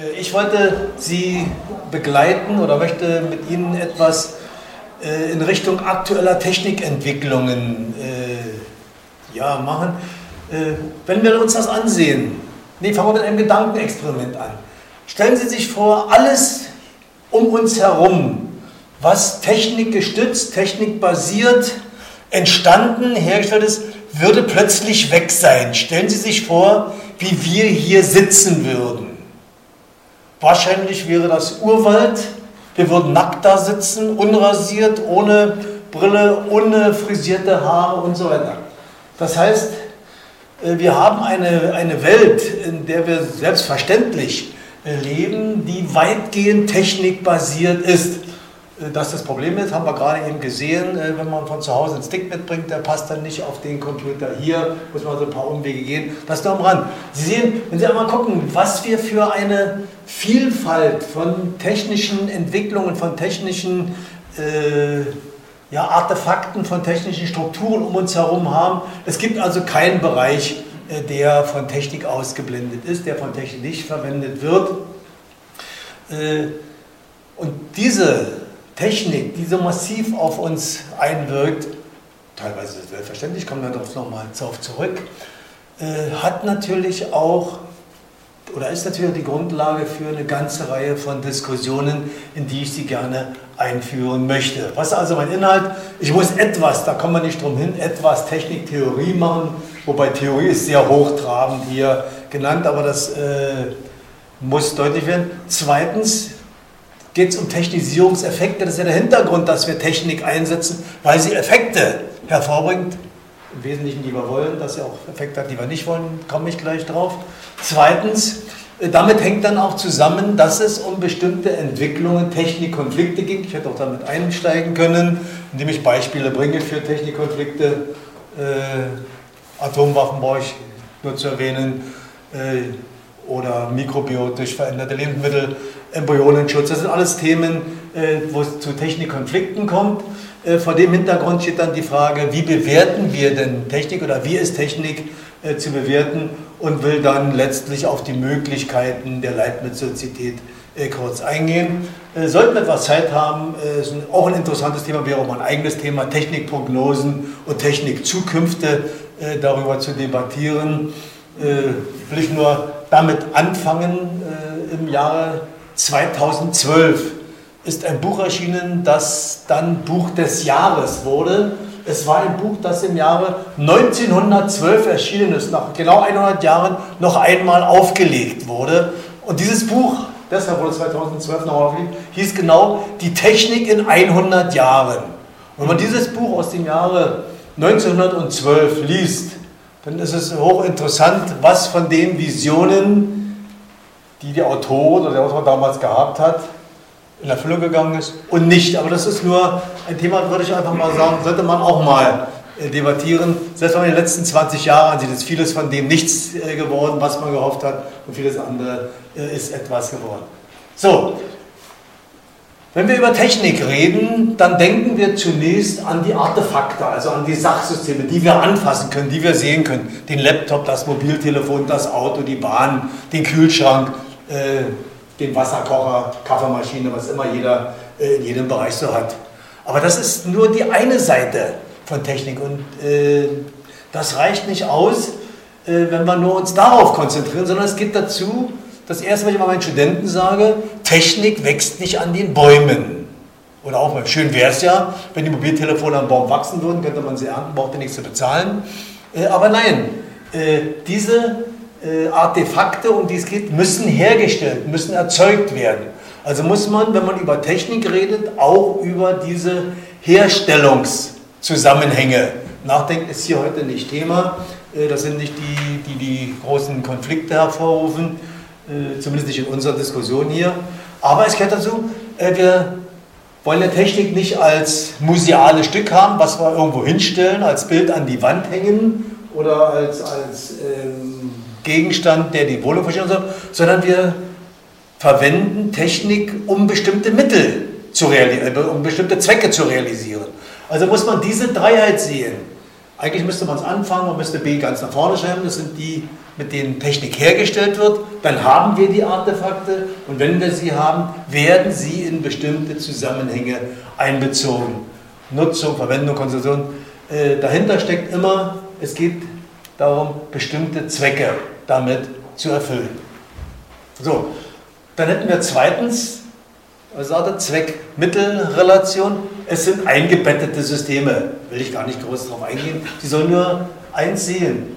Äh, ich wollte Sie begleiten oder möchte mit Ihnen etwas äh, in Richtung aktueller Technikentwicklungen äh, machen. Wenn wir uns das ansehen, nee, fangen wir mit einem Gedankenexperiment an. Stellen Sie sich vor, alles um uns herum, was technikgestützt, technikbasiert, entstanden, hergestellt ist, würde plötzlich weg sein. Stellen Sie sich vor, wie wir hier sitzen würden. Wahrscheinlich wäre das Urwald. Wir würden nackt da sitzen, unrasiert, ohne Brille, ohne frisierte Haare und so weiter. Das heißt, äh, wir haben eine, eine Welt, in der wir selbstverständlich leben, die weitgehend technikbasiert ist. Dass das Problem ist, haben wir gerade eben gesehen, äh, wenn man von zu Hause einen Stick mitbringt, der passt dann nicht auf den Computer. Hier muss man so ein paar Umwege gehen. Das nur am Rand. Sie sehen, wenn Sie einmal gucken, was wir für eine Vielfalt von technischen Entwicklungen, von technischen äh, ja, Artefakten, von technischen Strukturen um uns herum haben. Es gibt also keinen Bereich, äh, der von Technik ausgeblendet ist, der von Technik nicht verwendet wird. Äh, und diese Technik, die so massiv auf uns einwirkt, teilweise selbstverständlich, kommen wir darauf nochmal zurück, äh, hat natürlich auch oder ist natürlich die Grundlage für eine ganze Reihe von Diskussionen, in die ich Sie gerne einführen möchte. Was ist also mein Inhalt? Ich muss etwas, da kommen wir nicht drum hin, etwas Techniktheorie machen, wobei Theorie ist sehr hochtrabend hier genannt, aber das äh, muss deutlich werden. Zweitens, geht es um Technisierungseffekte. Das ist ja der Hintergrund, dass wir Technik einsetzen, weil sie Effekte hervorbringt. Im Wesentlichen, die wir wollen, dass sie auch Effekte hat, die wir nicht wollen, komme ich gleich drauf. Zweitens, äh, damit hängt dann auch zusammen, dass es um bestimmte Entwicklungen, Technikkonflikte ging. Ich hätte auch damit einsteigen können, indem ich Beispiele bringe für Technikkonflikte. Äh, Atomwaffen brauche ich nur zu erwähnen. Äh, oder mikrobiotisch veränderte Lebensmittel, Embryonenschutz. Das sind alles Themen, äh, wo es zu Technikkonflikten kommt. Äh, vor dem Hintergrund steht dann die Frage, wie bewerten wir denn Technik oder wie ist Technik äh, zu bewerten und will dann letztlich auf die Möglichkeiten der Leibniz-Sozietät kurz eingehen. Sollten wir etwas Zeit haben, ist auch ein interessantes Thema, wäre auch mein eigenes Thema, Technikprognosen und Technikzukünfte darüber zu debattieren. Will nur damit anfangen. Äh, Im Jahre 2012 ist ein Buch erschienen, das dann Buch des Jahres wurde. Es war ein Buch, das im Jahre 1912 erschienen ist, nach genau 100 Jahren noch einmal aufgelegt wurde. Und dieses Buch, deshalb wurde 2012 noch aufgelegt, hieß genau Die Technik in 100 Jahren. Und wenn man dieses Buch aus dem Jahre 1912 liest, dann ist es hochinteressant, was von den Visionen, die der Autor oder der Autor damals gehabt hat, in Erfüllung gegangen ist und nicht. Aber das ist nur ein Thema, würde ich einfach mal sagen, sollte man auch mal äh, debattieren. Selbst wenn man die letzten 20 Jahre ansieht, ist vieles von dem nichts äh, geworden, was man gehofft hat, und vieles andere äh, ist etwas geworden. So, wenn wir über Technik reden, dann denken wir zunächst an die Artefakte, also an die Sachsysteme, die wir anfassen können, die wir sehen können. Den Laptop, das Mobiltelefon, das Auto, die Bahn, den Kühlschrank, äh, den Wasserkocher, Kaffeemaschine, was immer jeder äh, in jedem Bereich so hat. Aber das ist nur die eine Seite von Technik und äh, das reicht nicht aus, äh, wenn wir nur uns darauf konzentrieren, sondern es geht dazu, das erste, was ich mal meinen Studenten sage, Technik wächst nicht an den Bäumen. Oder auch mal, schön wäre es ja, wenn die Mobiltelefone am Baum wachsen würden, könnte man sie ernten, braucht nichts zu bezahlen. Äh, aber nein, äh, diese äh, Artefakte, um die es geht, müssen hergestellt, müssen erzeugt werden. Also muss man, wenn man über Technik redet, auch über diese Herstellungszusammenhänge nachdenken. Ist hier heute nicht Thema. Das sind nicht die, die die großen Konflikte hervorrufen. Zumindest nicht in unserer Diskussion hier. Aber es gehört dazu, äh, wir wollen eine Technik nicht als museales Stück haben, was wir irgendwo hinstellen, als Bild an die Wand hängen oder als, als ähm, Gegenstand, der die Wohnung verstehen soll, sondern wir verwenden Technik, um bestimmte Mittel zu realisieren, um bestimmte Zwecke zu realisieren. Also muss man diese Dreiheit sehen. Eigentlich müsste man es anfangen, man müsste B ganz nach vorne schreiben, das sind die, mit denen Technik hergestellt wird. Dann haben wir die Artefakte und wenn wir sie haben, werden sie in bestimmte Zusammenhänge einbezogen. Nutzung, Verwendung, Konstruktion. Äh, dahinter steckt immer, es geht darum, bestimmte Zwecke damit zu erfüllen. So, dann hätten wir zweitens also Zweck-Mittel-Relation. Es sind eingebettete Systeme. Will ich gar nicht groß darauf eingehen. Sie sollen nur eins sehen.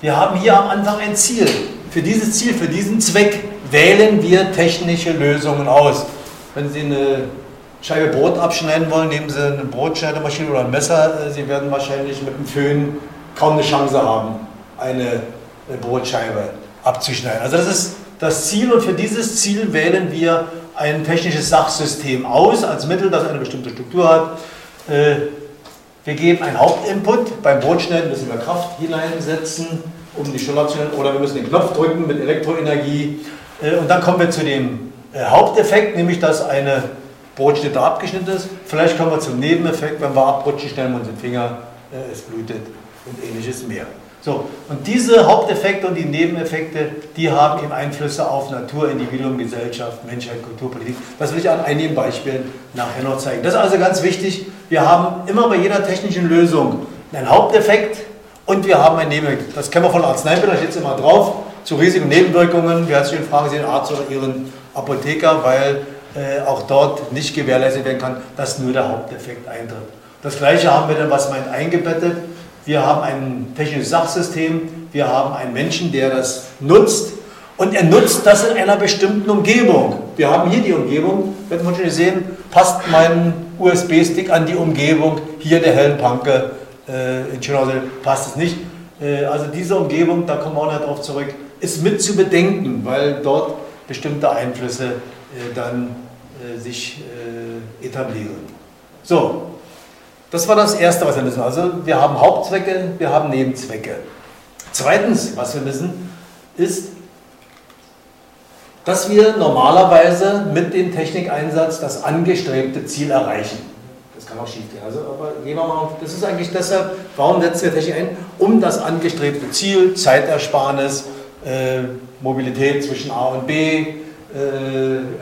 Wir haben hier am Anfang ein Ziel. Für dieses Ziel, für diesen Zweck wählen wir technische Lösungen aus. Wenn Sie eine Scheibe Brot abschneiden wollen, nehmen Sie eine Brotschneidemaschine oder ein Messer. Sie werden wahrscheinlich mit dem Föhn kaum eine Chance haben, eine Brotscheibe abzuschneiden. Also das ist das Ziel und für dieses Ziel wählen wir ein technisches Sachsystem aus als Mittel, das eine bestimmte Struktur hat. Äh, wir geben einen Hauptinput. Beim Brotschneiden müssen wir Kraft hineinsetzen, um die Stelle abzuschneiden. Oder wir müssen den Knopf drücken mit Elektroenergie. Äh, und dann kommen wir zu dem äh, Haupteffekt, nämlich dass eine Brotschnitte abgeschnitten ist. Vielleicht kommen wir zum Nebeneffekt, wenn wir abrutschen, stellen wir unseren Finger, es blutet und ähnliches mehr. So, und diese Haupteffekte und die Nebeneffekte, die haben eben Einflüsse auf Natur, Individuum, Gesellschaft, Menschheit, Kulturpolitik. Das will ich an einigen Beispielen nachher noch zeigen. Das ist also ganz wichtig. Wir haben immer bei jeder technischen Lösung einen Haupteffekt und wir haben einen Nebeneffekt. Das kennen wir von Arzneimitteln, da steht es immer drauf. Zu Risiken und Nebenwirkungen, wir hatten fragen Sie den Arzt oder Ihren Apotheker, weil äh, auch dort nicht gewährleistet werden kann, dass nur der Haupteffekt eintritt. Das gleiche haben wir dann, was meint eingebettet wir haben ein technisches Sachsystem, wir haben einen Menschen, der das nutzt und er nutzt das in einer bestimmten Umgebung. Wir haben hier die Umgebung, wird man schon sehen, passt mein USB-Stick an die Umgebung, hier der Helmpanke äh, in Schönhausen passt es nicht. Äh, also diese Umgebung, da kommen wir auch noch darauf zurück, ist mit zu bedenken, weil dort bestimmte Einflüsse äh, dann äh, sich äh, etablieren. So, das war das Erste, was wir müssen. Also wir haben Hauptzwecke, wir haben Nebenzwecke. Zweitens, was wir müssen, ist, dass wir normalerweise mit dem Technikeinsatz das angestrebte Ziel erreichen. Das kann auch schief gehen. Also, aber gehen wir mal, das ist eigentlich deshalb, warum setzen wir Technik ein? Um das angestrebte Ziel, Zeitersparnis, äh, Mobilität zwischen A und B, äh,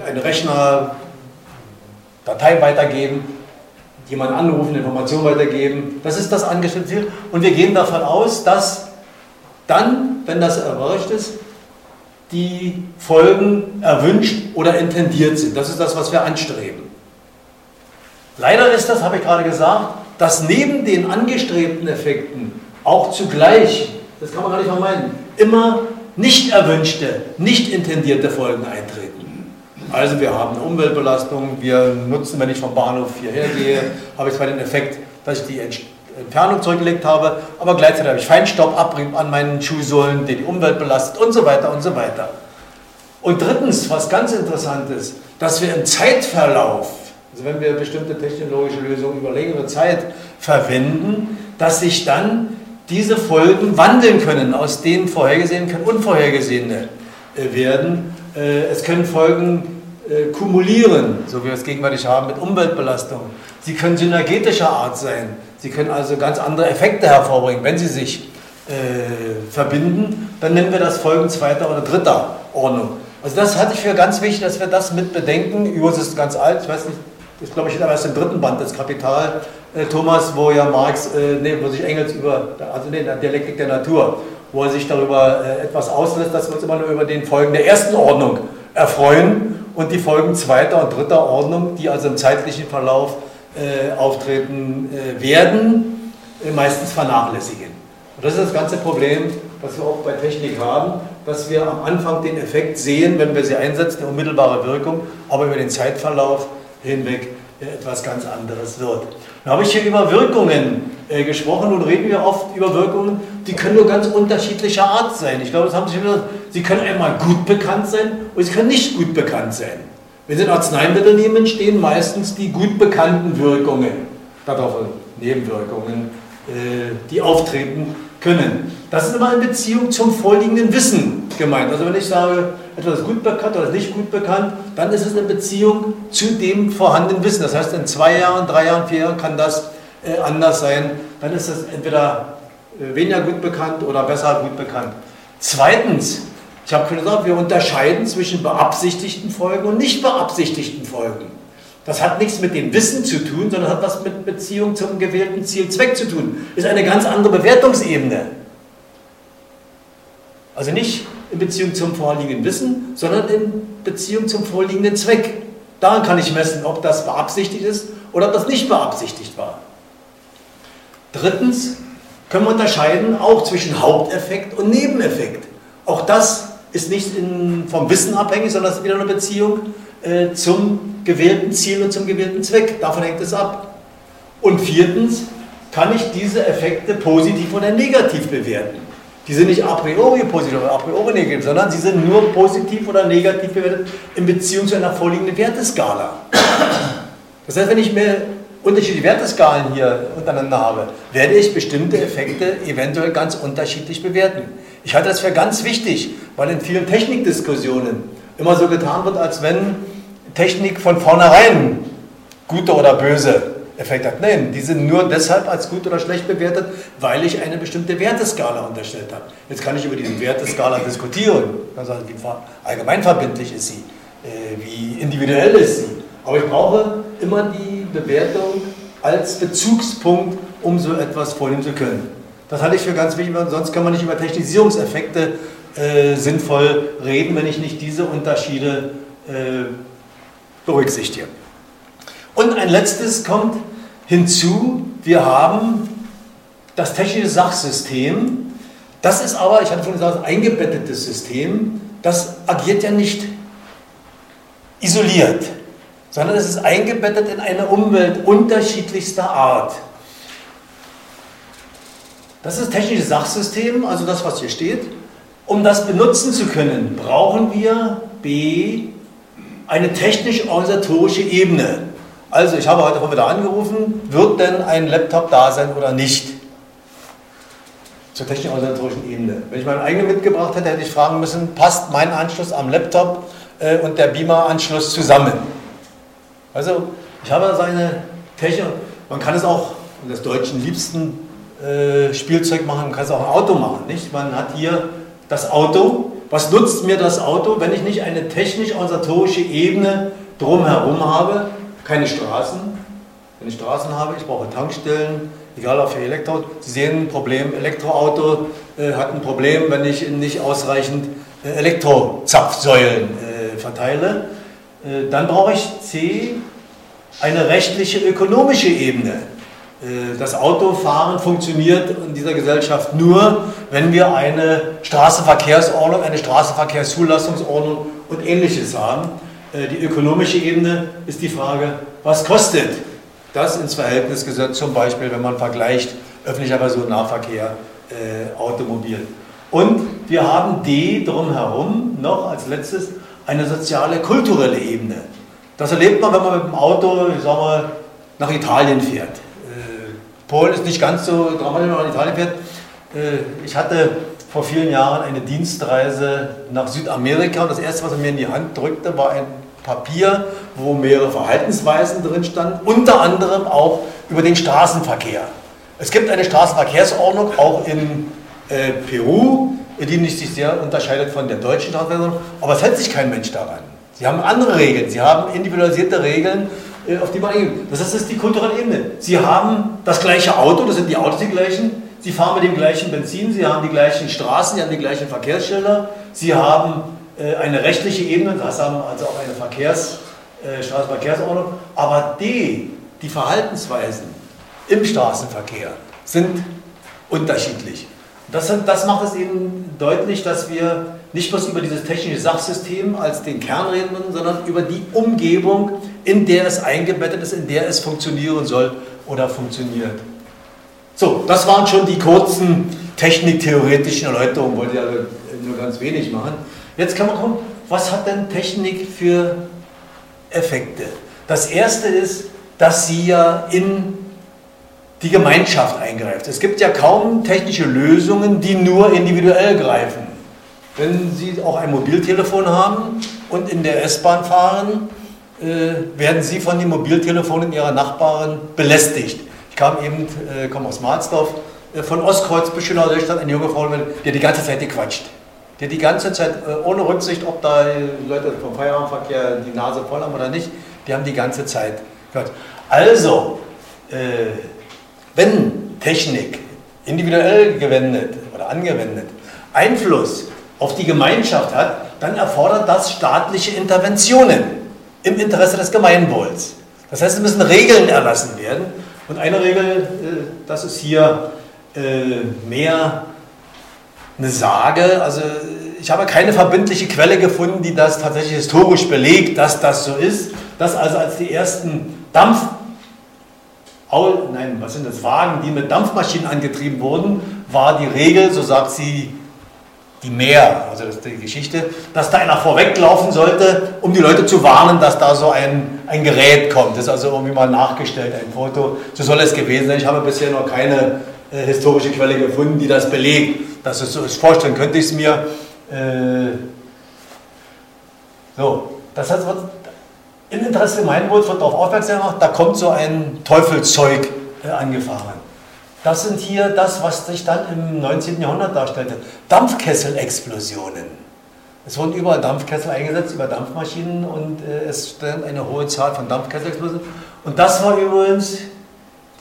ein Rechner, Dateien weitergeben, jemanden anrufen, Informationen weitergeben. Das ist das angestrebte Ziel. Und wir gehen davon aus, dass dann, wenn das erreicht ist, die Folgen erwünscht oder intendiert sind. Das ist das, was wir anstreben. Leider ist das, habe ich gerade gesagt, dass neben den angestrebten Effekten auch zugleich, das kann man gar nicht vermeiden, immer nicht erwünschte, nicht intendierte Folgen eintreten. Also wir haben eine Umweltbelastung, wir nutzen, wenn ich vom Bahnhof hierher gehe, habe ich zwar den Effekt, dass ich die Entfernung zurückgelegt habe, aber gleichzeitig habe ich Feinstaubabrieb an meinen Schuhsohlen, der die Umwelt belastet und so weiter und so weiter. Und drittens, was ganz interessant ist, dass wir im Zeitverlauf, also wenn wir bestimmte technologische Lösungen über längere Zeit verwenden, dass sich dann diese Folgen wandeln können, aus denen vorhergesehen können unvorhergesehene äh, werden. Äh, es können Folgen kumulieren, so wie wir es gegenwärtig haben mit Umweltbelastung. Sie können synergetischer Art sein. Sie können also ganz andere Effekte hervorbringen, wenn sie sich äh, verbinden. Dann nennen wir das Folgen zweiter oder dritter Ordnung. Also das hatte ich für ganz wichtig, dass wir das mit bedenken. Übrigens ist ganz alt, ich weiß nicht, das glaube ich erst im dritten Band des Kapital, äh, Thomas, wo ja Marx, äh, nee, wo sich Engels über, also nee, der Dialektik der Natur, wo er sich darüber äh, etwas auslässt, dass wir uns immer nur über den Folgen der ersten Ordnung erfreuen und die Folgen zweiter und dritter Ordnung, die also im zeitlichen Verlauf äh, auftreten äh, werden, äh, meistens vernachlässigen. Und das ist das ganze Problem, was wir auch bei Technik haben, dass wir am Anfang den Effekt sehen, wenn wir sie einsetzen, die unmittelbare Wirkung, aber über den Zeitverlauf hinweg etwas ganz anderes wird. Dann habe ich hier über Wirkungen äh, gesprochen und reden wir oft über Wirkungen, die können nur ganz unterschiedlicher Art sein. Ich glaube, das haben Sie schon gesagt. Sie können einmal gut bekannt sein und sie können nicht gut bekannt sein. Wenn Sie ein Arzneimittel nehmen, stehen meistens die gut bekannten Wirkungen, darauf Nebenwirkungen, äh, die auftreten können. Das ist immer in Beziehung zum vorliegenden Wissen gemeint. Also wenn ich sage, etwas gut bekannt oder nicht gut bekannt, dann ist es in Beziehung zu dem vorhandenen Wissen. Das heißt, in zwei Jahren, drei Jahren, vier Jahren kann das äh, anders sein. dann ist das entweder äh, weniger gut bekannt oder besser gut bekannt. Zweitens, ich habe gesagt, wir unterscheiden zwischen beabsichtigten Folgen und nicht beabsichtigten Folgen. Das hat nichts mit dem Wissen zu tun, sondern hat was mit Beziehung zum gewählten Ziel, Zweck zu tun. Ist eine ganz andere Bewertungsebene. Also nicht in Beziehung zum vorliegenden Wissen, sondern in Beziehung zum vorliegenden Zweck. Daran kann ich messen, ob das beabsichtigt ist oder ob das nicht beabsichtigt war. Drittens können wir unterscheiden auch zwischen Haupteffekt und Nebeneffekt. Auch das ist nicht in, vom Wissen abhängig, sondern es ist wieder eine Beziehung äh, zum gewählten Ziel und zum gewählten Zweck. Davon hängt es ab. Und viertens kann ich diese Effekte positiv oder negativ bewerten. Die sind nicht a priori positiv oder a priori negativ, sondern sie sind nur positiv oder negativ bewertet in Beziehung zu einer vorliegenden Werteskala. Das heißt, wenn ich mir unterschiedliche Werteskalen hier untereinander habe, werde ich bestimmte Effekte eventuell ganz unterschiedlich bewerten. Ich halte das für ganz wichtig, weil in vielen Technikdiskussionen immer so getan wird, als wenn Technik von vornherein gute oder böse Effekte hat. Nein, die sind nur deshalb als gut oder schlecht bewertet, weil ich eine bestimmte Werteskala unterstellt habe. Jetzt kann ich über diese Werteskala diskutieren. Also wie allgemeinverbindlich ist sie, äh, wie individuell ist sie. Aber ich brauche immer die Bewertung als Bezugspunkt, um so etwas vornehmen zu können. Das halte ich für ganz wichtig, sonst kann man nicht über Technisierungseffekte äh, sinnvoll reden, wenn ich nicht diese Unterschiede äh, berücksichtige. Und ein letztes kommt hinzu, wir haben das technische Sachsystem. Das ist aber, ich hatte vorhin gesagt, ein eingebettetes System. Das agiert ja nicht isoliert, sondern es ist eingebettet in eine Umwelt unterschiedlichster Art. Das ist das technische Sachsystem, also das, was hier steht. Um das benutzen zu können, brauchen wir B, eine technisch-organisatorische Ebene. Also ich habe heute wieder angerufen, wird denn ein Laptop da sein oder nicht? Zur technisch-organisatorischen Ebene. Wenn ich meinen eigenen mitgebracht hätte, hätte ich fragen müssen, passt mein Anschluss am Laptop äh, und der Beamer-Anschluss zusammen? Also ich habe seine Technik, man kann es auch, das deutschen liebsten äh, Spielzeug machen, man kann es auch ein Auto machen. Nicht? Man hat hier das Auto. Was nutzt mir das Auto, wenn ich nicht eine technisch-organisatorische Ebene drumherum habe? Keine Straßen. Wenn ich Straßen habe, ich brauche Tankstellen, egal ob für Elektro. Sie sehen ein Problem, Elektroauto äh, hat ein Problem, wenn ich nicht ausreichend äh, Elektrozapfsäulen äh, verteile. Äh, dann brauche ich C, eine rechtliche, ökonomische Ebene. Äh, das Autofahren funktioniert in dieser Gesellschaft nur, wenn wir eine Straßenverkehrsordnung, eine Straßenverkehrszulassungsordnung und ähnliches haben. Äh, die ökonomische Ebene ist die Frage, was kostet das ins Verhältnis gesetzt, zum Beispiel, wenn man vergleicht öffentlicher Personennahverkehr, äh, Automobil. Und wir haben D drumherum noch als letztes eine soziale, kulturelle Ebene. Das erlebt man, wenn man mit dem Auto, ich sag mal, nach Italien fährt. Polen ist nicht ganz so dramatisch, wenn man nach Italien fährt. Äh, ich hatte vor vielen Jahren eine Dienstreise nach Südamerika und das erste, was er mir in die Hand drückte, war ein Papier, wo mehrere Verhaltensweisen drin standen, unter anderem auch über den Straßenverkehr. Es gibt eine Straßenverkehrsordnung auch in äh, Peru, die nicht sich sehr unterscheidet von der deutschen Straßenverkehrsordnung, aber es hält sich kein Mensch daran. Sie haben andere Regeln, sie haben individualisierte Regeln äh, auf die man eingehen. Das ist die kulturelle Ebene. Sie haben das gleiche Auto, das sind die Autos die gleichen. Sie fahren mit dem gleichen Benzin, Sie haben die gleichen Straßen, Sie haben die gleichen Verkehrsschilder. Sie haben eine rechtliche Ebene, das haben also auch eine Verkehrs, äh, Straßenverkehrsordnung. Aber die, die Verhaltensweisen im Straßenverkehr sind unterschiedlich. Das, das macht es eben deutlich, dass wir nicht bloß über dieses technische Sachsystem als den Kern reden, sondern über die Umgebung, in der es eingebettet ist, in der es funktionieren soll oder funktioniert. So, das waren schon die kurzen techniktheoretischen Erläuterungen, wollte ja nur ganz wenig machen. Jetzt kann man gucken, was hat denn Technik für Effekte? Das erste ist, dass sie ja in die Gemeinschaft eingreift. Es gibt ja kaum technische Lösungen, die nur individuell greifen. Wenn Sie auch ein Mobiltelefon haben und in der S-Bahn fahren, äh, werden Sie von den Mobiltelefonen Ihrer Nachbarn belästigt. Ich kam eben, äh, komme aus Marsdorf, äh, von Ostkreuz bis Schönau Deutschland eine junge Frau, die hat die ganze Zeit gequatscht. Die hat die ganze Zeit, äh, ohne Rücksicht, ob da Leute vom Feierabendverkehr die Nase voll haben oder nicht, die haben die ganze Zeit gehört. Also, äh, wenn Technik individuell gewendet oder angewendet Einfluss auf die Gemeinschaft hat, dann erfordert das staatliche Interventionen im Interesse des Gemeinwohls. Das heißt, es müssen Regeln erlassen werden. Und eine Regel, äh, das ist hier mehr eine Sage. Also ich habe keine verbindliche Quelle gefunden, die das tatsächlich historisch belegt, dass das so ist. Dass also als die ersten Dampf nein, was sind das, Wagen, die mit Dampfmaschinen angetrieben wurden, war die Regel, so sagt sie die Meer, also das ist die Geschichte, dass da einer vorweglaufen sollte, um die Leute zu warnen, dass da so ein, ein Gerät kommt. Das ist also irgendwie mal nachgestellt, ein Foto. So soll es gewesen sein. Ich habe bisher noch keine äh, historische Quelle gefunden, die das belegt. Dass es so ist. Vorstellen könnte ich es mir. Äh, so, das heißt, im Interesse des Gemeinwohls wird darauf aufmerksam gemacht, da kommt so ein Teufelszeug äh, angefahren. Das sind hier das, was sich dann im 19. Jahrhundert darstellte. Dampfkesselexplosionen. Es wurden überall Dampfkessel eingesetzt über Dampfmaschinen und äh, es stand eine hohe Zahl von Dampfkesselexplosionen. Und das war übrigens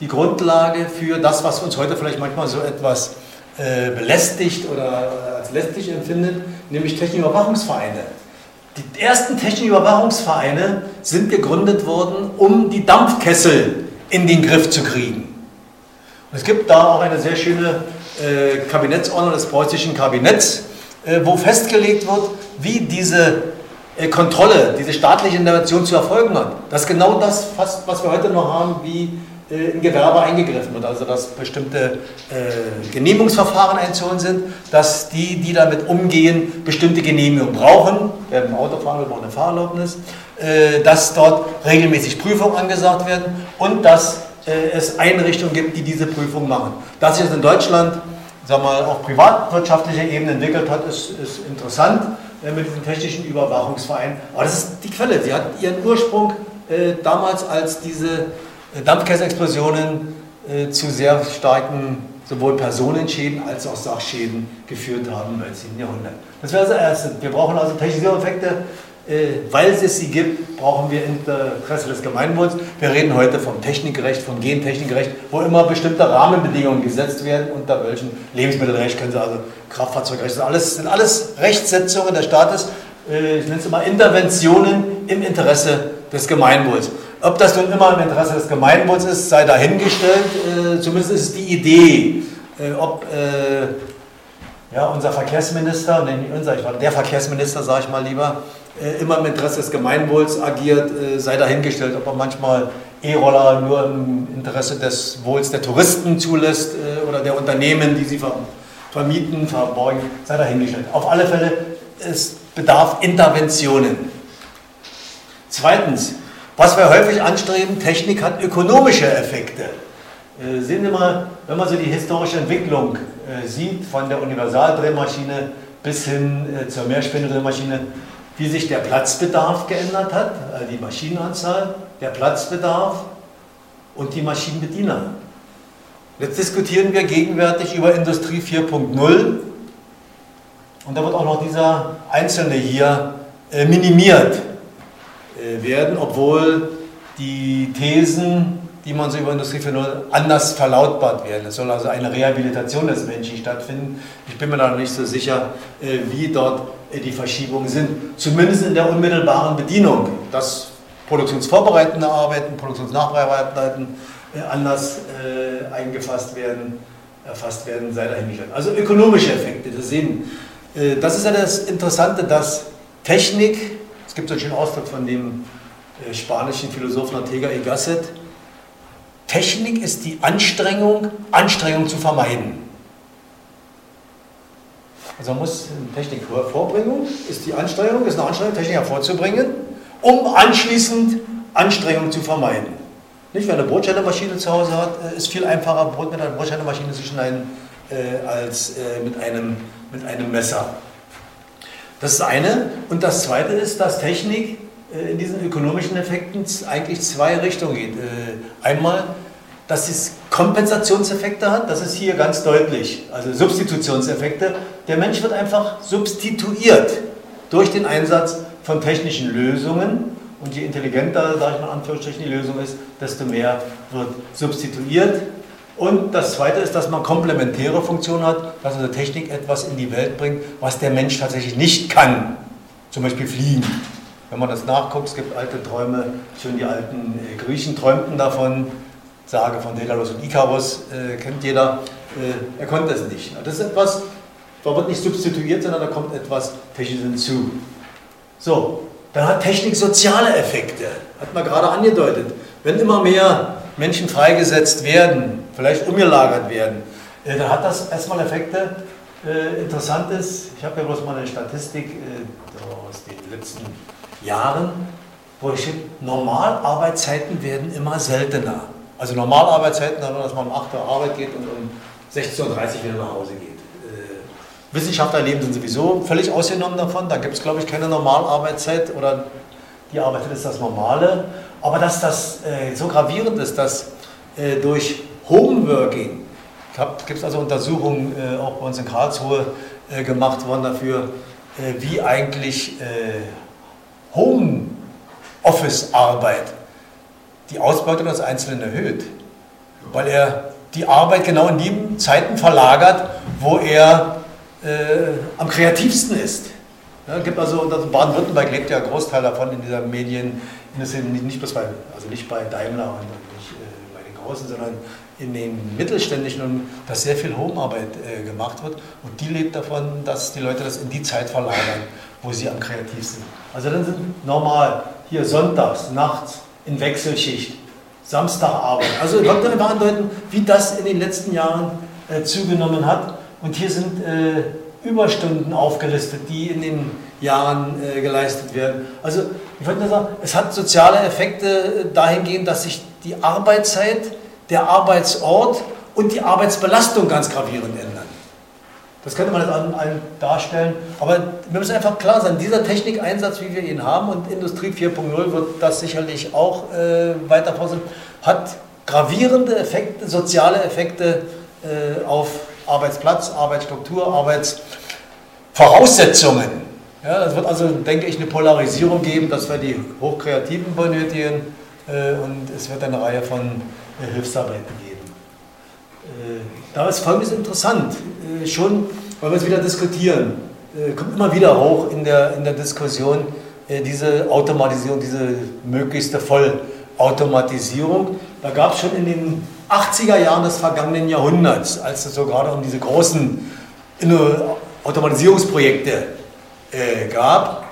die Grundlage für das, was uns heute vielleicht manchmal so etwas äh, belästigt oder als lästig empfindet, nämlich Techniküberwachungsvereine. Die ersten Techniküberwachungsvereine sind gegründet worden, um die Dampfkessel in den Griff zu kriegen. Es gibt da auch eine sehr schöne äh, Kabinettsordnung des preußischen Kabinetts, äh, wo festgelegt wird, wie diese äh, Kontrolle, diese staatliche Intervention zu erfolgen hat. Das ist genau das, fast, was wir heute noch haben, wie äh, in Gewerbe eingegriffen wird. Also dass bestimmte äh, Genehmigungsverfahren einzuholen sind, dass die, die damit umgehen, bestimmte Genehmigungen brauchen. Wer im Auto fahren will, braucht eine Fahrerlaubnis. Äh, dass dort regelmäßig Prüfungen angesagt werden und dass äh, es Einrichtungen gibt, die diese Prüfung machen. Dass sich das in Deutschland sagen wir, auf privatwirtschaftlicher Ebene entwickelt hat, ist, ist interessant äh, mit diesem technischen Überwachungsverein. Aber das ist die Quelle. Sie hat ihren Ursprung äh, damals, als diese äh, Dampfkesselexplosionen äh, zu sehr starken sowohl Personenschäden als auch Sachschäden geführt haben im 19. Jahrhundert. Das wäre das Erste. Wir brauchen also Technisierungseffekte äh, weil es sie gibt, brauchen wir Interesse des Gemeinwohls. Wir reden heute vom Technikrecht, vom Gentechnikrecht, wo immer bestimmte Rahmenbedingungen gesetzt werden, unter welchen Lebensmittelrecht können Sie also Kraftfahrzeugrecht, das alles, sind alles Rechtsetzungen des Staates, äh, ich nenne es immer Interventionen im Interesse des Gemeinwohls. Ob das nun immer im Interesse des Gemeinwohls ist, sei dahingestellt, äh, zumindest ist es die Idee, ob ja, unser Verkehrsminister, nämlich unser, ich war der Verkehrsminister, sage ich mal lieber, äh, immer im Interesse des Gemeinwohls agiert, äh, sei dahingestellt, ob er manchmal E-Roller nur im Interesse des Wohls der Touristen zulässt äh, oder der Unternehmen, die sie vermieten, verborgen, sei dahingestellt. Auf alle Fälle, es bedarf Interventionen. Zweitens, was wir häufig anstreben, Technik hat ökonomische Effekte. Sehen Sie mal, wenn man so die historische Entwicklung sieht, von der Universaldrehmaschine bis hin zur Mehrspindeldrehmaschine, wie sich der Platzbedarf geändert hat, also die Maschinenanzahl, der Platzbedarf und die Maschinenbediener. Jetzt diskutieren wir gegenwärtig über Industrie 4.0 und da wird auch noch dieser Einzelne hier äh, minimiert äh, werden, obwohl die Thesen, die man so über Industrie 4.0 anders verlautbart werden. Es soll also eine Rehabilitation des Menschen stattfinden. Ich bin mir da noch nicht so sicher, äh, wie dort äh, die Verschiebungen sind, zumindest in der unmittelbaren Bedienung, dass produktionsvorbereitende Arbeiten, produktionsnachbereitenden äh, anders äh, eingefasst werden, erfasst werden, sei dahingestellt. Also ökonomische Effekte, das sehen. Äh, das ist ja das Interessante, dass Technik, es gibt so einen schönen Ausdruck von dem äh, spanischen Philosophen Ortega y Gasset, Technik ist die Anstrengung, Anstrengung zu vermeiden. Also man muss Technik vorbringen, ist die Anstrengung, ist eine Anstrengung, Technik hervorzubringen, um anschließend Anstrengung zu vermeiden. Nicht, wer eine Brotschneidermaschine zu Hause hat, äh, ist viel einfacher, Brot mit einer Brotschneidermaschine zu schneiden, äh, als äh, mit, einem, mit einem Messer. Das ist eine. Und das zweite ist, dass Technik äh, in diesen ökonomischen Effekten eigentlich zwei Richtungen geht. Äh, einmal dass es Kompensationseffekte hat, das ist hier ganz deutlich, also Substitutionseffekte. Der Mensch wird einfach substituiert durch den Einsatz von technischen Lösungen und je intelligenter, sage ich mal Anführungsstrichen, die Lösung ist, desto mehr wird substituiert. Und das Zweite ist, dass man komplementäre Funktionen hat, dass also Technik etwas in die Welt bringt, was der Mensch tatsächlich nicht kann. Zum Beispiel fliegen. Wenn man das nachguckt, es gibt alte Träume, schon die alten äh, Griechen träumten davon, Sage von Daedalus und Ikarus, äh, kennt jeder, äh, er konnte es nicht. Das ist etwas, da wird nicht substituiert, sondern da kommt etwas Technisches hinzu. So, dann hat Technik soziale Effekte, hat man gerade angedeutet. Wenn immer mehr Menschen freigesetzt werden, vielleicht umgelagert werden, äh, dann hat das erstmal Effekte. Äh, interessant ist, ich habe ja bloß mal eine Statistik äh, aus den letzten Jahren, wo ich Normalarbeitszeiten werden immer seltener. Also Normalarbeitszeiten, dass man um 8 Uhr Arbeit geht und um 16.30 Uhr wieder nach Hause geht. Wissenschaftler leben sind sowieso völlig ausgenommen davon. Da gibt es, glaube ich, keine Normalarbeitszeit oder die Arbeitszeit ist das Normale. Aber dass das äh, so gravierend ist, dass äh, durch Homeworking, gibt es also Untersuchungen äh, auch bei uns in Karlsruhe äh, gemacht worden dafür, äh, wie eigentlich äh, Homeoffice-Arbeit die Ausbeutung des Einzelnen erhöht. Weil er die Arbeit genau in den Zeiten verlagert, wo er am kreativsten ist. Ja, gibt also, Baden-Württemberg lebt ja ein Großteil davon in dieser Medienindustrie, nicht bloß bei, also nicht bei Daimler und nicht äh, bei den Großen, sondern in den Mittelständischen und dass sehr viel Homearbeit äh, gemacht wird. Und die lebt davon, dass die Leute das in die Zeit verlagern, wo sie am kreativsten sind. Also dann sind normal hier sonntags, nachts in Wechselschicht, Samstagabend. Also ich wollte einfach andeuten, wie das in den letzten Jahren äh, zugenommen hat. Und hier sind äh, Überstunden aufgelistet, die in den Jahren äh, geleistet werden. Also ich wollte nur sagen, es hat soziale Effekte äh, dahingehend, dass sich die Arbeitszeit, der Arbeitsort und die Arbeitsbelastung ganz gravierend ändern. Das könnte man jetzt an allen darstellen. Aber wir müssen einfach klar sein, dieser Technikeinsatz, wie wir ihn haben, und Industrie 4.0 wird das sicherlich auch äh, weiter fortsetzen, hat gravierende Effekte, soziale Effekte äh, auf Arbeitsplatz, Arbeitsstruktur, Arbeitsvoraussetzungen. Ja, es wird also, denke ich, eine Polarisierung geben, dass wir die Hochkreativen benötigen äh, und es wird eine Reihe von äh, Hilfsarbeiten geben. Äh, da ist Folgendes interessant, äh, schon, weil wir es wieder diskutieren, äh, kommt immer wieder hoch in der, in der Diskussion äh, diese Automatisierung, diese möglichste Vollautomatisierung. Da gab es schon in den 80er Jahren des vergangenen Jahrhunderts, als es so gerade um diese großen Automatisierungsprojekte äh, gab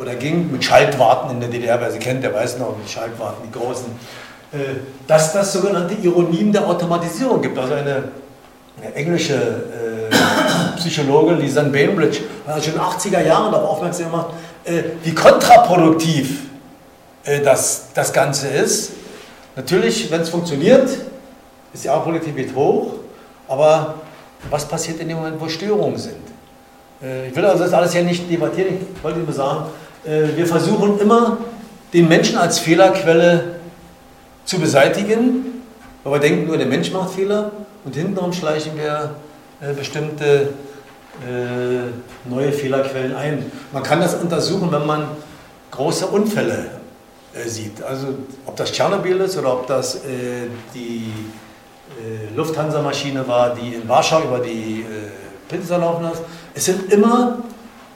oder ging, mit Schaltwarten in der DDR, wer sie kennt, der weiß noch, die Schaltwarten, die großen, äh, dass das sogenannte Ironien der Automatisierung gibt. Also eine, eine englische äh, Psychologin, Lisanne Bainbridge, hat schon in den 80er Jahren darauf aufmerksam gemacht, äh, wie kontraproduktiv äh, das, das Ganze ist. Natürlich, wenn es funktioniert, ist die Produktivität hoch, aber was passiert in dem Moment, wo Störungen sind? Äh, ich will also das alles hier nicht debattieren, ich wollte nur sagen, äh, wir versuchen immer, den Menschen als Fehlerquelle zu beseitigen, weil wir denken, nur der Mensch macht Fehler und hintenrum schleichen wir äh, bestimmte neue Fehlerquellen ein. Man kann das untersuchen, wenn man große Unfälle sieht. Also ob das Tschernobyl ist oder ob das die Lufthansa-Maschine war, die in Warschau über die äh, Pizza laufen lässt. Es sind immer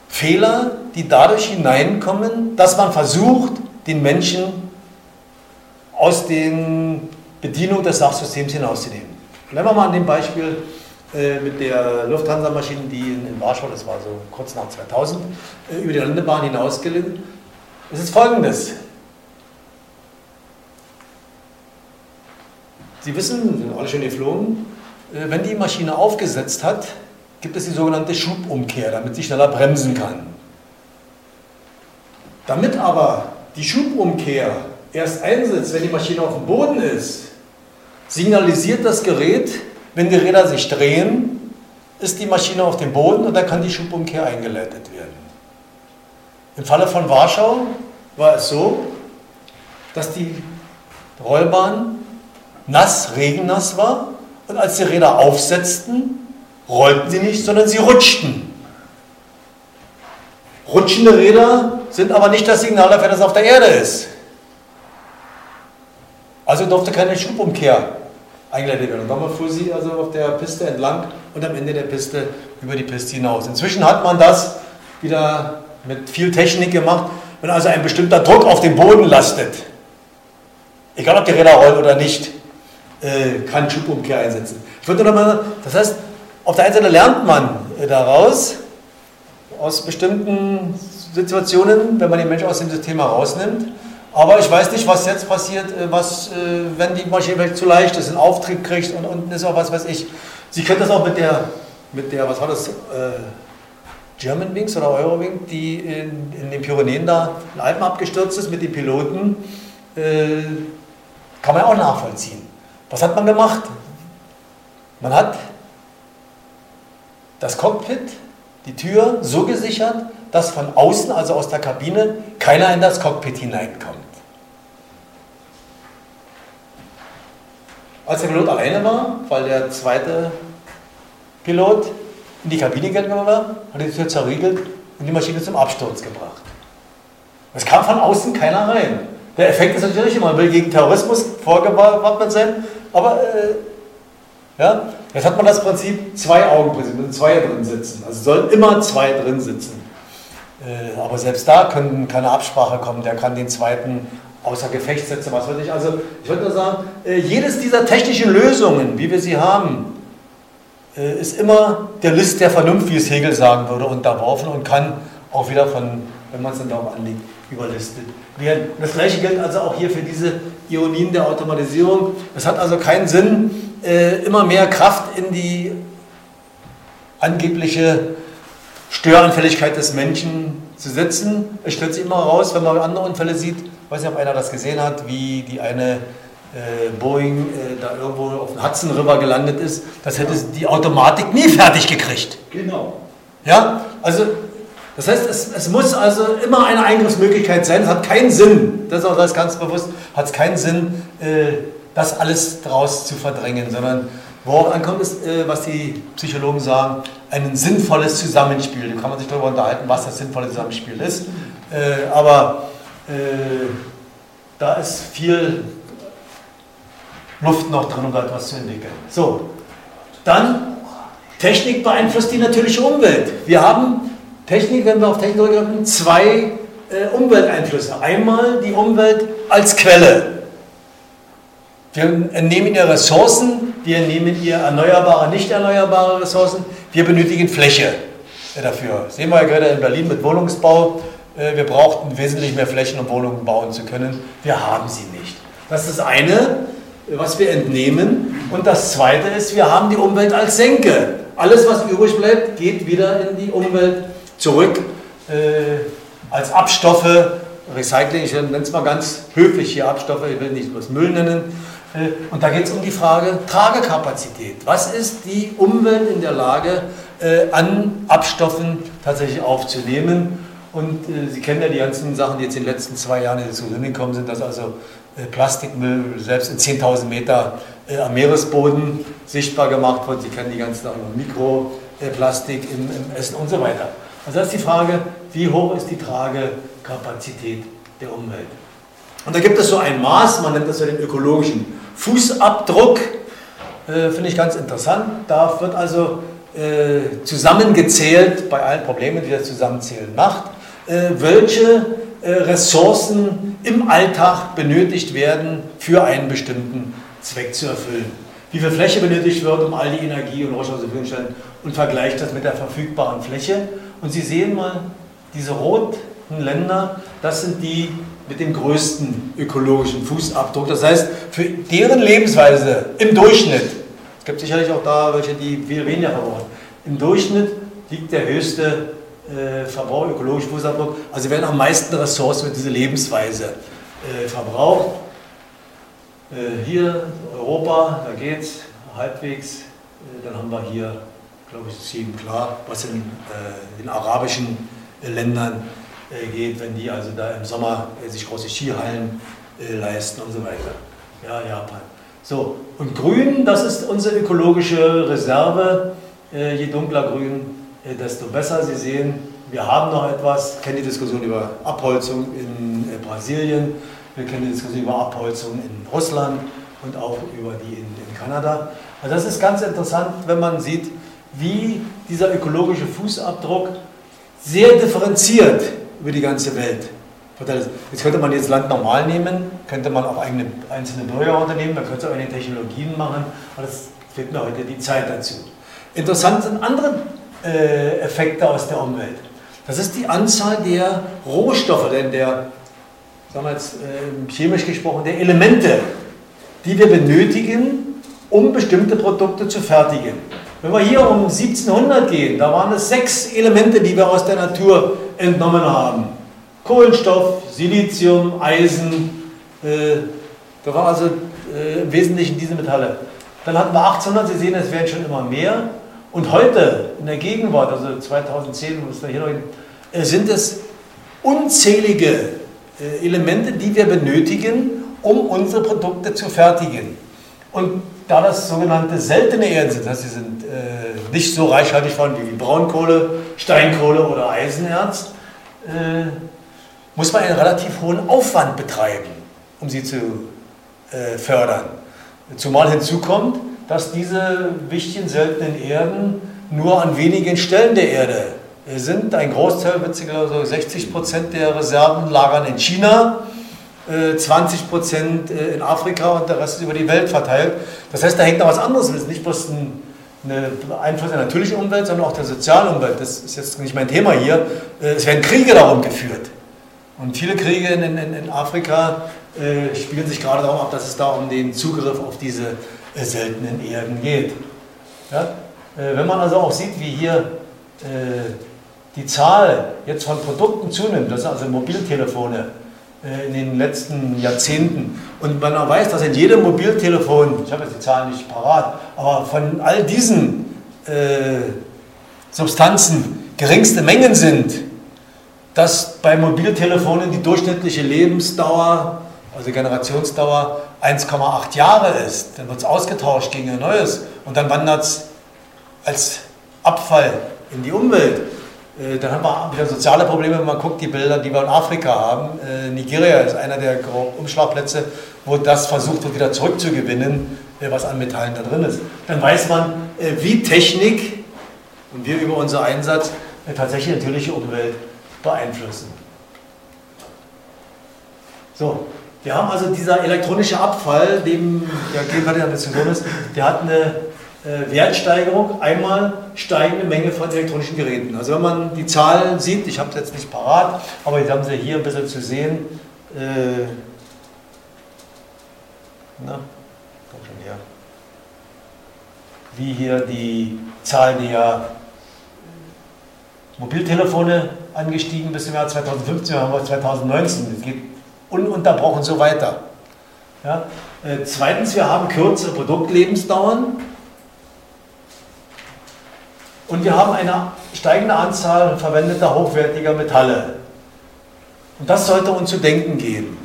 Fehler, die dadurch hineinkommen, dass man versucht, den Menschen aus den Bedienung des Sachsystems hinauszunehmen. Bleiben wir mal an dem Beispiel äh, mit der Lufthansa-Maschine, die in, in, Warschau, das war so kurz nach 2000, äh, über die Landebahn hinausgelitten. Es ist folgendes. Sie wissen, sind alle schon geflogen, äh, wenn die Maschine aufgesetzt hat, gibt es die sogenannte Schubumkehr, damit sie schneller bremsen kann. Damit aber die Schubumkehr erst einsetzt, wenn die Maschine auf dem Boden ist, signalisiert das Gerät, wenn die Räder sich drehen, ist die Maschine auf dem Boden und dann kann die Schubumkehr eingeleitet werden. Im Falle von Warschau war es so, dass die Rollbahn nass, regennass war und als die Räder aufsetzten, rollten sie nicht, sondern sie rutschten. Rutschende Räder sind aber nicht das Signal dafür, dass es auf der Erde ist. Also durfte keine Schubumkehr eingeleitet werden. Und dann fuhr sie also auf der Piste entlang und am Ende der Piste über die Piste hinaus. Inzwischen hat man das wieder mit viel Technik gemacht, wenn also ein bestimmter Druck auf den Boden lastet, egal ob die Räder rollen oder nicht, äh, kann Schubumkehr einsetzen. Ich würde nochmal, das heißt, auf der einen Seite lernt man äh, daraus, aus bestimmten Situationen, wenn man den Menschen aus dem System herausnimmt. Aber ich weiß nicht, was jetzt passiert, äh, was, wenn die Maschine zu leicht ist, einen Auftrieb kriegt und unten ist auch was weiß ich. Sie können das auch mit der, mit der was war das, German Wings oder Eurowing, die in, in den Pyrenäen da in Alpen abgestürzt ist mit den Piloten, äh, kann man auch nachvollziehen. Was hat man gemacht? Man hat das Cockpit, die Tür so gesichert, dass von außen, also aus der Kabine, keiner in das Cockpit hineinkommt. Als der Pilot alleine war, weil der zweite Pilot in die Kabine gegangen war, hat die Tür zerriegelt und die Maschine zum Absturz gebracht. Es kam von außen keiner rein. Der Effekt ist natürlich immer, man will gegen Terrorismus vorgewappnet sein, aber äh, ja, jetzt hat man das Prinzip Zwei-Augen-Prinzip, mit zwei drin sitzen. Also sollen immer zwei drin sitzen. Äh, aber selbst da kann keine Absprache kommen, der kann den zweiten außer Gefecht setzen, was weiß ich. Also ich würde nur sagen, äh, jedes dieser technischen Lösungen, wie wir sie haben, äh, ist immer der List der Vernunft, wie es Hegel sagen würde, unterworfen und kann auch wieder von, wenn man es dann darauf anlegt, überlistet werden. Das gleiche gilt also auch hier für diese Ionien der Automatisierung. Es hat also keinen Sinn, äh, immer mehr Kraft in die angebliche Störanfälligkeit des Menschen zu setzen. Es stellt sich immer raus, wenn man andere Unfälle sieht, ich weiß nicht, ob einer das gesehen hat, wie die eine äh, Boeing äh, da irgendwo auf dem Hudson River gelandet ist, das hätte die Automatik nie fertig gekriegt. Genau. Ja, also das heißt, es, es muss also immer eine Eingriffsmöglichkeit sein. Es hat keinen Sinn, das ist auch das ganz bewusst, hat es keinen Sinn, äh, das alles daraus zu verdrängen, sondern worauf ankommt, ist, äh, was die Psychologen sagen, ein sinnvolles Zusammenspiel. Da kann man sich darüber unterhalten, was das sinnvolle Zusammenspiel ist. Äh, aber äh, da ist viel Luft noch drin, um da etwas zu entwickeln. So, dann Technik beeinflusst die natürliche Umwelt. Wir haben Technik, wenn wir auf Technik zurückkommen, zwei äh, Umwelteinflüsse. Einmal die Umwelt als Quelle. Wir entnehmen ihr Ressourcen, wir entnehmen ihr erneuerbare, nicht erneuerbare Ressourcen, wir benötigen Fläche dafür. Das sehen wir ja gerade in Berlin mit Wohnungsbau. Äh, wir brauchten wesentlich mehr Flächen, um Wohnungen bauen zu können. Wir haben sie nicht. Das ist das eine was wir entnehmen. Und das Zweite ist, wir haben die Umwelt als Senke. Alles, was übrig bleibt, geht wieder in die Umwelt zurück äh, als Abstoffe, Recycling, ich nenne es mal ganz höflich hier Abstoffe, ich will nicht bloß Müll nennen. Äh, und da geht es um die Frage Tragekapazität. Was ist die Umwelt in der Lage, äh, an Abstoffen tatsächlich aufzunehmen? Und äh, Sie kennen ja die ganzen Sachen, die jetzt in den letzten zwei Jahren in Diskussion gekommen sind, dass also äh, Plastikmüll selbst in 10.000 Meter äh, am Meeresboden sichtbar gemacht wird. Sie kennen die ganzen Mikroplastik im, im Essen und so weiter. Also das ist die Frage, wie hoch ist die Tragekapazität der Umwelt? Und da gibt es so ein Maß, man nennt das ja den ökologischen Fußabdruck, äh, finde ich ganz interessant. Da wird also äh, zusammengezählt, bei allen Problemen, die das Zusammenzählen macht, äh, welche äh, Ressourcen im Alltag benötigt werden, für einen bestimmten Zweck zu erfüllen. Wie viel Fläche benötigt wird, um all die Energie und Rohstoffe zu stellen und vergleicht das mit der verfügbaren Fläche. Und Sie sehen mal, diese roten Länder, das sind die mit dem größten ökologischen Fußabdruck. Das heißt, für deren Lebensweise im Durchschnitt, es gibt sicherlich auch da welche, die viel weniger verbrauchen, im Durchschnitt liegt der höchste äh, Verbrauch, ökologischen Fußabdruck. Also werden am meisten Ressourcen mit dieser Lebensweise äh, verbraucht. Äh, hier Europa, da geht es halbwegs. Äh, dann haben wir hier, glaube ich, ist jedem klar, was in äh, den arabischen äh, Ländern geht, wenn die also da im Sommer sich große Skihallen leisten und so weiter. Ja, Japan. So, und grün, das ist unsere ökologische Reserve. Äh, je dunkler grün, äh, desto besser. Sie sehen, wir haben noch etwas, kennen die Diskussion über Abholzung in äh, Brasilien, wir kennen die Diskussion über Abholzung in Russland und auch über die in, in Kanada. Also das ist ganz interessant, wenn man sieht, wie dieser ökologische Fußabdruck sehr differenziert über die ganze Welt Jetzt könnte man jetzt Land normal nehmen, könnte man auch eigene, einzelne Bürger unternehmen, man könnte auch eine Technologien machen, aber das fehlt mir heute die Zeit dazu. Interessant sind andere äh, Effekte aus der Umwelt. Das ist die Anzahl der Rohstoffe, denn der, sagen wir jetzt äh, chemisch gesprochen, der Elemente, die wir benötigen, um bestimmte Produkte zu fertigen. Wenn wir hier um 1700 gehen, da waren es sechs Elemente, die wir aus der Natur entnommen haben. Kohlenstoff, Silizium, Eisen, äh, da war also äh, im Wesentlichen diese Metalle. Dann hatten wir 1800, Sie sehen, es werden schon immer mehr. Und heute, in der Gegenwart, also 2010, wo es da hier noch, äh, sind es unzählige äh, Elemente, die wir benötigen, um unsere Produkte zu fertigen. Und da das sogenannte seltene Erden sind, das heißt, sie sind äh, nicht so reichhaltig vorhanden wie Braunkohle, Steinkohle oder Eisenerz, äh, muss man einen relativ hohen Aufwand betreiben, um sie zu äh, fördern. Zumal hinzukommt, dass diese wichtigen seltenen Erden nur an wenigen Stellen der Erde äh, sind. Ein Großteil, witzigerweise 60 Prozent der Reserven lagern in China, 20 äh, Prozent äh, in Afrika und der Rest ist über die Welt verteilt. Das heißt, da hängt noch was anderes. Es ist nicht bloß ein Einfluss der natürlichen Umwelt, sondern auch der sozialen Umwelt. Das ist jetzt nicht mein Thema hier. Es werden Kriege darum geführt. Und viele Kriege in, in, in Afrika äh, spielen sich gerade darum ab, dass es da um den Zugriff auf diese äh, seltenen Erden geht. Ja? Äh, wenn man also auch sieht, wie hier äh, die Zahl jetzt von Produkten zunimmt, das sind also Mobiltelefone äh, in den letzten Jahrzehnten, und man weiß, dass in jedem Mobiltelefon, ich habe jetzt die Zahlen nicht parat, aber von all diesen äh, Substanzen geringste Mengen sind, dass bei Mobiltelefonen die durchschnittliche Lebensdauer, also Generationsdauer, 1,8 Jahre ist. Dann wird es ausgetauscht gegen ein neues und dann wandert es als Abfall in die Umwelt. Äh, dann haben wir wieder soziale Probleme, wenn man guckt, die Bilder, die wir in Afrika haben. Äh, Nigeria ist einer der Umschlagplätze, wo das versucht wird, wieder zurückzugewinnen, äh, was an Metallen da drin ist. Dann weiß man, wie Technik und wir über unseren Einsatz tatsächlich natürliche Umwelt beeinflussen. So, wir haben also dieser elektronische Abfall, dem der gegenwärtig in der Diskussion ist, der hat eine Wertsteigerung, einmal steigende Menge von elektronischen Geräten. Also wenn man die Zahlen sieht, ich habe es jetzt nicht parat, aber jetzt haben Sie hier ein bisschen zu sehen. Äh, na, komm schon her. Wie hier die Zahl der Mobiltelefone angestiegen bis zum Jahr 2015, haben wir 2019. Es geht ununterbrochen so weiter. Ja? Äh, zweitens, wir haben kürzere Produktlebensdauern und wir haben eine steigende Anzahl verwendeter hochwertiger Metalle. Und das sollte uns zu denken geben.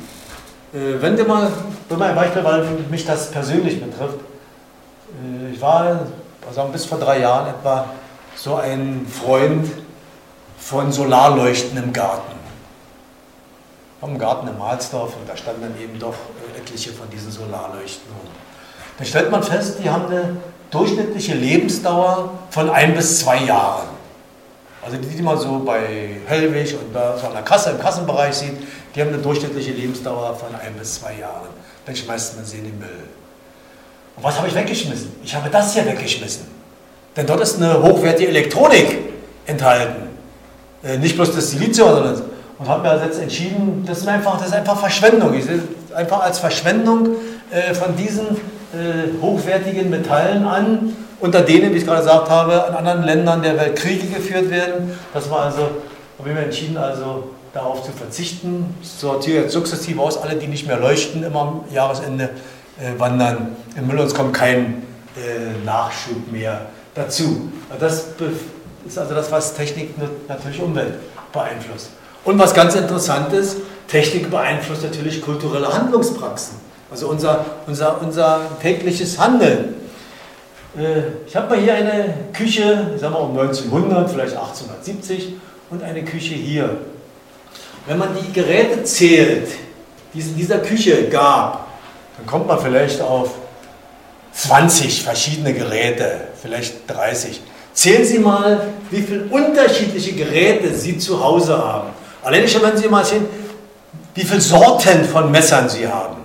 Äh, wenn wir mal, mal ein Beispiel, weil mich das persönlich betrifft. Äh, ich war also bis vor drei Jahren etwa so ein Freund von Solarleuchten im Garten. Am Garten in Mahlsdorf und da standen dann eben doch etliche von diesen Solarleuchten rum. Da stellt man fest, die haben eine durchschnittliche Lebensdauer von ein bis zwei Jahren. Also die, die man so bei Hellwig und da so der Kasse, im Kassenbereich sieht, die haben eine durchschnittliche Lebensdauer von ein bis zwei Jahren. Dann schmeißt man sie in den Müll. Und was habe ich weggeschmissen? Ich habe das hier weggeschmissen. Denn dort ist eine hochwertige Elektronik enthalten. Äh, nicht bloß das Silizium, sondern und habe mir jetzt entschieden, das ist einfach, das ist einfach Verschwendung. Ich sehe es einfach als Verschwendung äh, von diesen hochwertigen Metallen an, unter denen, wie ich gerade gesagt habe, in anderen Ländern der Welt Kriege geführt werden. Das war also, habe ich mir entschieden, also darauf zu verzichten. Ich sortiere jetzt sukzessive aus, alle, die nicht mehr leuchten, immer am Jahresende äh, wandern im Müll und es kommt kein äh, Nachschub mehr dazu. Das ist also das, was Technik natürlich Umwelt beeinflusst. Und was ganz interessant ist, Technik beeinflusst natürlich kulturelle Handlungspraxen. Also unser, unser, unser tägliches Handeln. Äh, ich habe mal hier eine Küche, ich sag mal um 1900, vielleicht 1870 und eine Küche hier. Wenn man die Geräte zählt, die es in dieser Küche gab, dann kommt man vielleicht auf 20 verschiedene Geräte, vielleicht 30. Zählen Sie mal, wie viele unterschiedliche Geräte Sie zu Hause haben. Allein schon, wenn Sie mal sehen, wie viele Sorten von Messern Sie haben.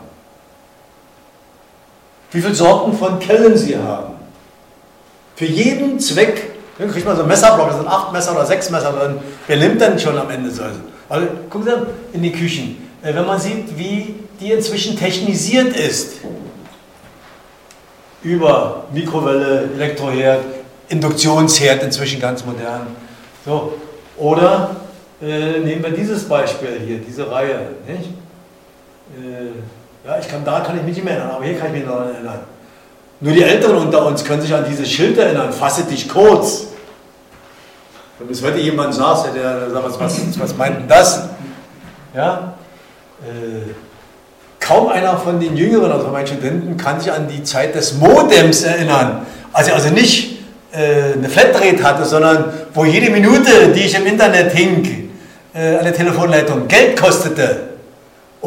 Wie viele Sorten von Kellen Sie haben. Für jeden Zweck, dann kriegt man so einen Messerblock, da sind acht Messer oder sechs Messer drin. Wer nimmt denn schon am Ende solche? Also, gucken Sie in die Küchen. Äh, wenn man sieht, wie die inzwischen technisiert ist, über Mikrowelle, Elektroherd, Induktionsherd inzwischen ganz modern. So. Oder äh, nehmen wir dieses Beispiel hier, diese Reihe. Nicht? Äh, ja, ich kann, da kann ich mich nicht mehr erinnern, aber hier kann ich mich noch erinnern. Nur die Älteren unter uns können sich an dieses Schild erinnern, fasse dich kurz. Wenn bis heute jemand saß, der sagt, was, was, was meint denn das? Ja? Äh, kaum einer von den Jüngeren, also von meinen Studenten, kann sich an die Zeit des Modems erinnern. Also, also nicht äh, eine Flatrate hatte, sondern wo jede Minute, die ich im Internet hing, äh, eine Telefonleitung Geld kostete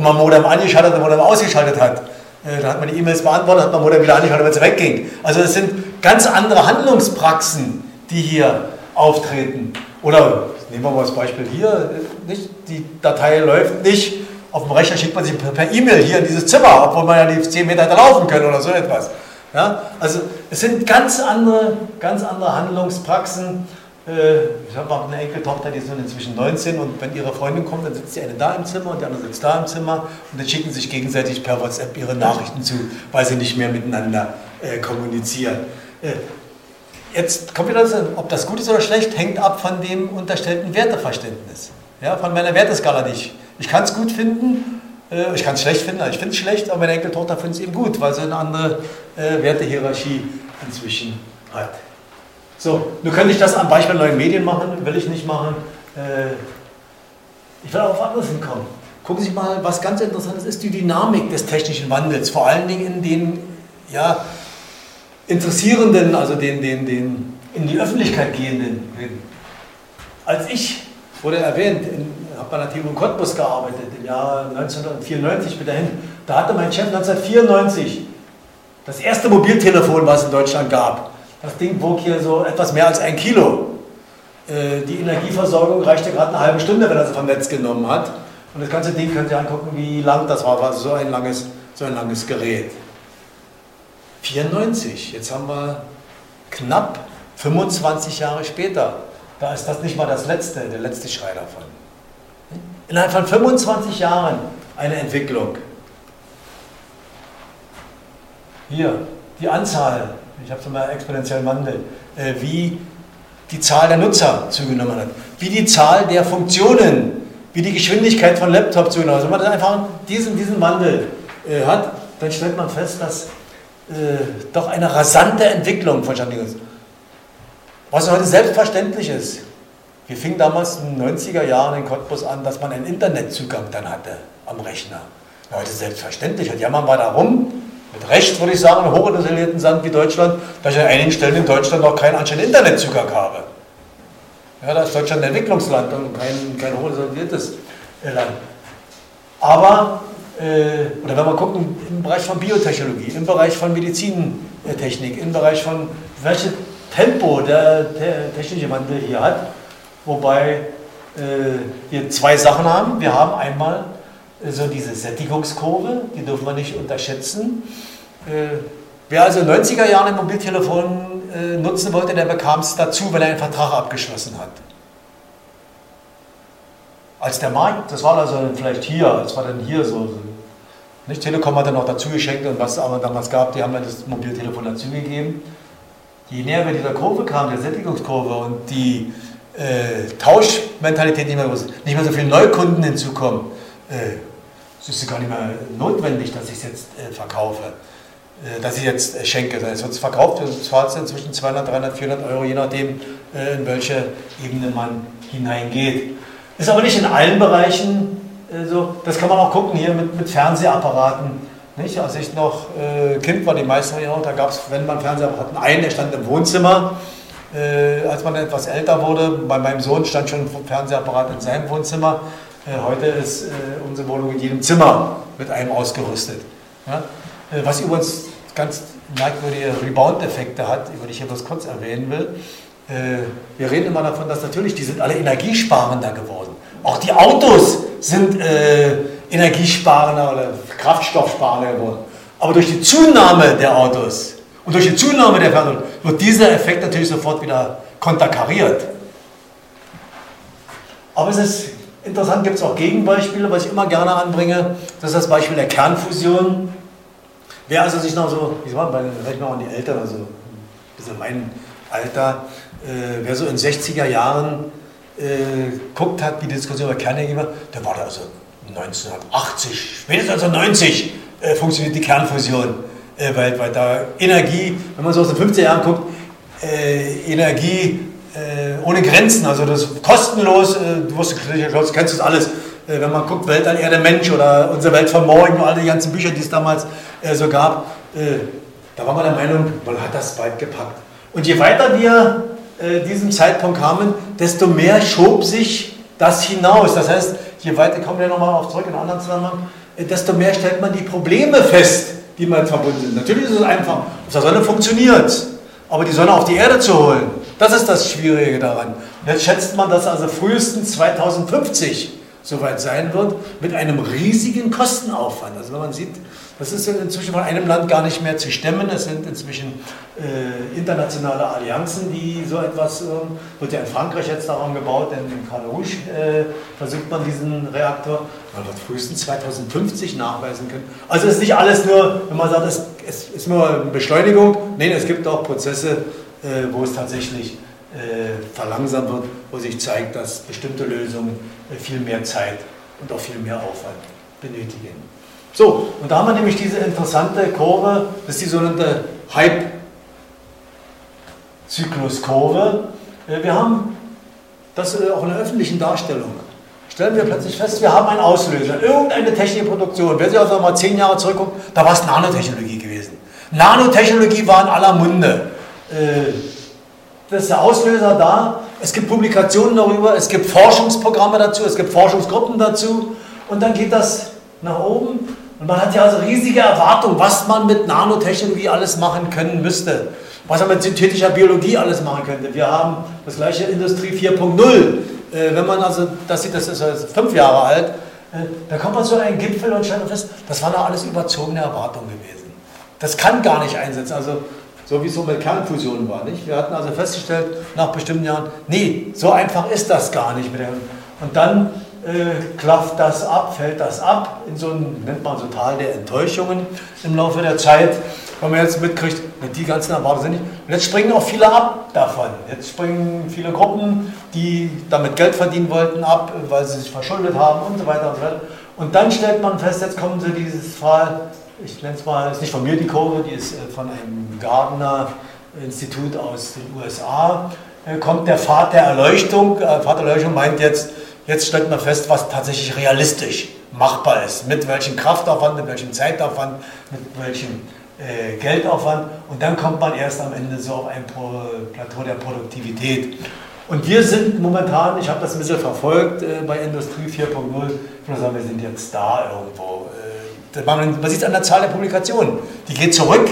und man Modem angeschaltet und Modem ausgeschaltet hat. Äh, da hat man die E-Mails beantwortet, hat man Modem wieder angeschaltet, wenn es wegging. Also es sind ganz andere Handlungspraxen, die hier auftreten. Oder nehmen wir mal das Beispiel hier, nicht? die Datei läuft nicht, auf dem Rechner schickt man sich per E-Mail hier in dieses Zimmer, obwohl man ja die 10 Meter hätte laufen können oder so etwas. Ja? Also es sind ganz andere, ganz andere Handlungspraxen. Äh, ich habe auch eine Enkeltochter, die ist inzwischen 19 und wenn ihre Freundin kommt, dann sitzt die eine da im Zimmer und die andere sitzt da im Zimmer und dann schicken sich gegenseitig per WhatsApp ihre Nachrichten zu, weil sie nicht mehr miteinander äh, kommunizieren. Äh, Jetzt kommt wieder das, ob das gut ist oder schlecht, hängt ab von dem unterstellten Werteverständnis. Ja, von meiner Werteskala nicht. Ich kann es gut finden, äh, ich kann es schlecht finden, ich finde es schlecht, aber meine Enkeltochter findet es eben gut, weil sie eine andere äh, Wertehierarchie inzwischen hat. So, nun könnte ich das am Beispiel neuen Medien machen, will ich nicht machen. Äh, ich will auch auf anderes hinkommen. Gucken Sie mal, was ganz Interessantes ist, die Dynamik des technischen Wandels, vor allen Dingen in den, ja, Interessierenden, also den, den, den in die Öffentlichkeit gehenden. Als ich, wurde erwähnt, habe bei der TU Cottbus gearbeitet, im Jahr 1994 bis dahin, da hatte mein Chef 1994 das erste Mobiltelefon, was es in Deutschland gab. Das Ding wog hier so etwas mehr als ein Kilo. Äh, die Energieversorgung reichte gerade eine halbe Stunde, wenn er sie vom Netz genommen hat. Und das ganze Ding könnt ihr angucken, wie lang das war, war so ein langes, so ein langes Gerät. 94, jetzt haben wir knapp 25 Jahre später. Da ist das nicht mal das letzte, der letzte Schrei davon. Innerhalb von 25 Jahren eine Entwicklung. Hier, die Anzahl, ich habe es mal exponentiell Wandel, äh, wie die Zahl der Nutzer zugenommen hat, wie die Zahl der Funktionen, wie die Geschwindigkeit von Laptops zugenommen hat. Also wenn man einfach diesen, diesen Wandel äh, hat, dann stellt man fest, dass äh, doch eine rasante Entwicklung vonstatten ist. Was heute selbstverständlich ist. Wir fingen damals in den 90er Jahren in Cottbus an, dass man einen Internetzugang dann hatte am Rechner. Heute selbstverständlich. Und jammern wir darum, mit Recht würde ich sagen, im hochindustrialisierten Land wie Deutschland, dass ich an einigen Stellen in Deutschland noch keinen anständigen Internetzugang habe. Ja, da ist Deutschland ein Entwicklungsland und kein, kein hochindustrialisiertes Land. Aber äh, oder wenn wir gucken, im Bereich von Biotechnologie, im Bereich von Medizintechnik, im Bereich von welches Tempo der, der technische Wandel hier hat, wobei äh, wir zwei Sachen haben. Wir haben einmal äh, so diese Sättigungskurve, die dürfen wir nicht unterschätzen. Äh, wer also in den 90er Jahren ein Mobiltelefon äh, nutzen wollte, der bekam es dazu, weil er einen Vertrag abgeschlossen hat als der Markt, das war also vielleicht hier, das war dann hier so, nicht? Telekom hat dann noch dazu geschenkt und was es damals gab, die haben dann das Mobiltelefon dazugegeben. Je näher wir dieser Kurve kamen, der Sättigungskurve und die äh, Tauschmentalität nicht mehr, nicht mehr so viele Neukunden hinzukommen, äh, es ist gar nicht mehr notwendig, dass ich es jetzt äh, verkaufe, äh, dass ich jetzt äh, schenke. Es wird verkauft, es zahlt zwischen 200, 300, 400 Euro, je nachdem, äh, in welche Ebene man hineingeht. Ist aber nicht in allen Bereichen so. Das kann man auch gucken hier mit, mit Fernsehapparaten. Nicht? Als ich noch äh, Kind war, die meisten Jahre, da gab es, wenn man Fernseher hatten, einen, der stand im Wohnzimmer. Äh, als man etwas älter wurde, bei meinem Sohn stand schon ein Fernsehapparat in seinem Wohnzimmer. Äh, heute ist äh, unsere Wohnung in jedem Zimmer mit einem ausgerüstet. Äh, was übrigens ganz merkwürdige Rebound-Effekte hat, über die ich bloß kurz erwähnen will. Wir reden immer davon, dass natürlich, die sind alle energiesparender geworden. Auch die Autos sind äh, energiesparender oder kraftstoffsparender geworden. Aber durch die Zunahme der Autos und durch die Zunahme der Fernseher wird dieser Effekt natürlich sofort wieder konterkariert. Aber es ist interessant, gibt es auch Gegenbeispiele, was ich immer gerne anbringe. Das ist das Beispiel der Kernfusion. Wer also sich noch so, ich sag mal, vielleicht noch an die Eltern, also ein bisschen mein Alter, äh, wer so in 60er Jahren äh, guckt hat, die Diskussion über Kernenergie war, der war da also 1980, spätestens 1990 äh, funktioniert die Kernfusion äh, weltweit. Da Energie, wenn man so aus den 50er Jahren guckt, äh, Energie äh, ohne Grenzen, also das kostenlos, äh, du wirst, du kennst das alles, äh, wenn man guckt, Welt an Erde Mensch oder unsere Welt von morgen, all die ganzen Bücher, die es damals so gab, da war man der Meinung, man hat das bald gepackt. Und je weiter wir äh, diesem Zeitpunkt kamen, desto mehr schob sich das hinaus. Das heißt, je weiter, kommen wir nochmal auf zurück in anderen Zusammenhang, äh, desto mehr stellt man die Probleme fest, die mal verbunden sind. Natürlich ist es einfach, auf der Sonne funktioniert, aber die Sonne auf die Erde zu holen, das ist das Schwierige daran. Und jetzt schätzt man, dass also frühestens 2050 soweit sein wird, mit einem riesigen Kostenaufwand. Also wenn man sieht, das ist inzwischen von einem Land gar nicht mehr zu stemmen. Es sind inzwischen äh, internationale Allianzen, die so etwas, äh, wird ja in Frankreich jetzt daran gebaut, in Cal Rouge äh, versucht man diesen Reaktor. Man wird frühestens 2050 nachweisen können. Also es ist nicht alles nur, wenn man sagt, es, es ist nur Beschleunigung. Nein, es gibt auch Prozesse, äh, wo es tatsächlich äh, verlangsamt wird, wo sich zeigt, dass bestimmte Lösungen äh, viel mehr Zeit und auch viel mehr Aufwand benötigen. So, und da haben wir nämlich diese interessante Kurve, das ist die sogenannte Hype-Zykluskurve. Äh, wir haben das äh, auch in der öffentlichen Darstellung. Stellen wir plötzlich fest, wir haben einen Auslöser, irgendeine technische Produktion. Wer sich also mal zehn Jahre zurückguckt, da war es Nanotechnologie gewesen. Nanotechnologie war in aller Munde. Äh, das ist der Auslöser da. Es gibt Publikationen darüber, es gibt Forschungsprogramme dazu, es gibt Forschungsgruppen dazu. Und dann geht das nach oben und man hat ja also riesige Erwartungen, was man mit Nanotechnologie alles machen können müsste, was man mit synthetischer Biologie alles machen könnte. Wir haben das gleiche Industrie 4.0. Äh, wenn man also, das sieht, das ist fünf Jahre alt, äh, da kommt man zu einem Gipfel und stellt fest, das waren doch alles überzogene Erwartungen gewesen. Das kann gar nicht einsetzen. Also so wie es so mit Kernfusion war. Nicht? Wir hatten also festgestellt, nach bestimmten Jahren, nee, so einfach ist das gar nicht. Und dann äh, klafft das ab, fällt das ab, in so ein, nennt man so Tal der Enttäuschungen im Laufe der Zeit, wenn man jetzt mitkriegt, die ganzen Erwartungen sind nicht. Und jetzt springen auch viele ab davon. Jetzt springen viele Gruppen, die damit Geld verdienen wollten, ab, weil sie sich verschuldet haben und so weiter und so weiter. Und dann stellt man fest, jetzt kommen sie dieses Fall, ich nenne es mal, ist nicht von mir die Kurve, die ist äh, von einem Gardner-Institut aus den USA. Äh, kommt der Pfad der Erleuchtung. Pfad der Erleuchtung meint jetzt, Jetzt stellt man fest, was tatsächlich realistisch machbar ist. Mit welchem Kraftaufwand, mit welchem Zeitaufwand, mit welchem äh, Geldaufwand. Und dann kommt man erst am Ende so auf ein Plateau der Produktivität. Und wir sind momentan, ich habe das ein bisschen verfolgt äh, bei Industrie 4.0, ich würde sagen, wir sind jetzt da irgendwo. Äh, man, man sieht es an der Zahl der Publikationen. Die geht zurück.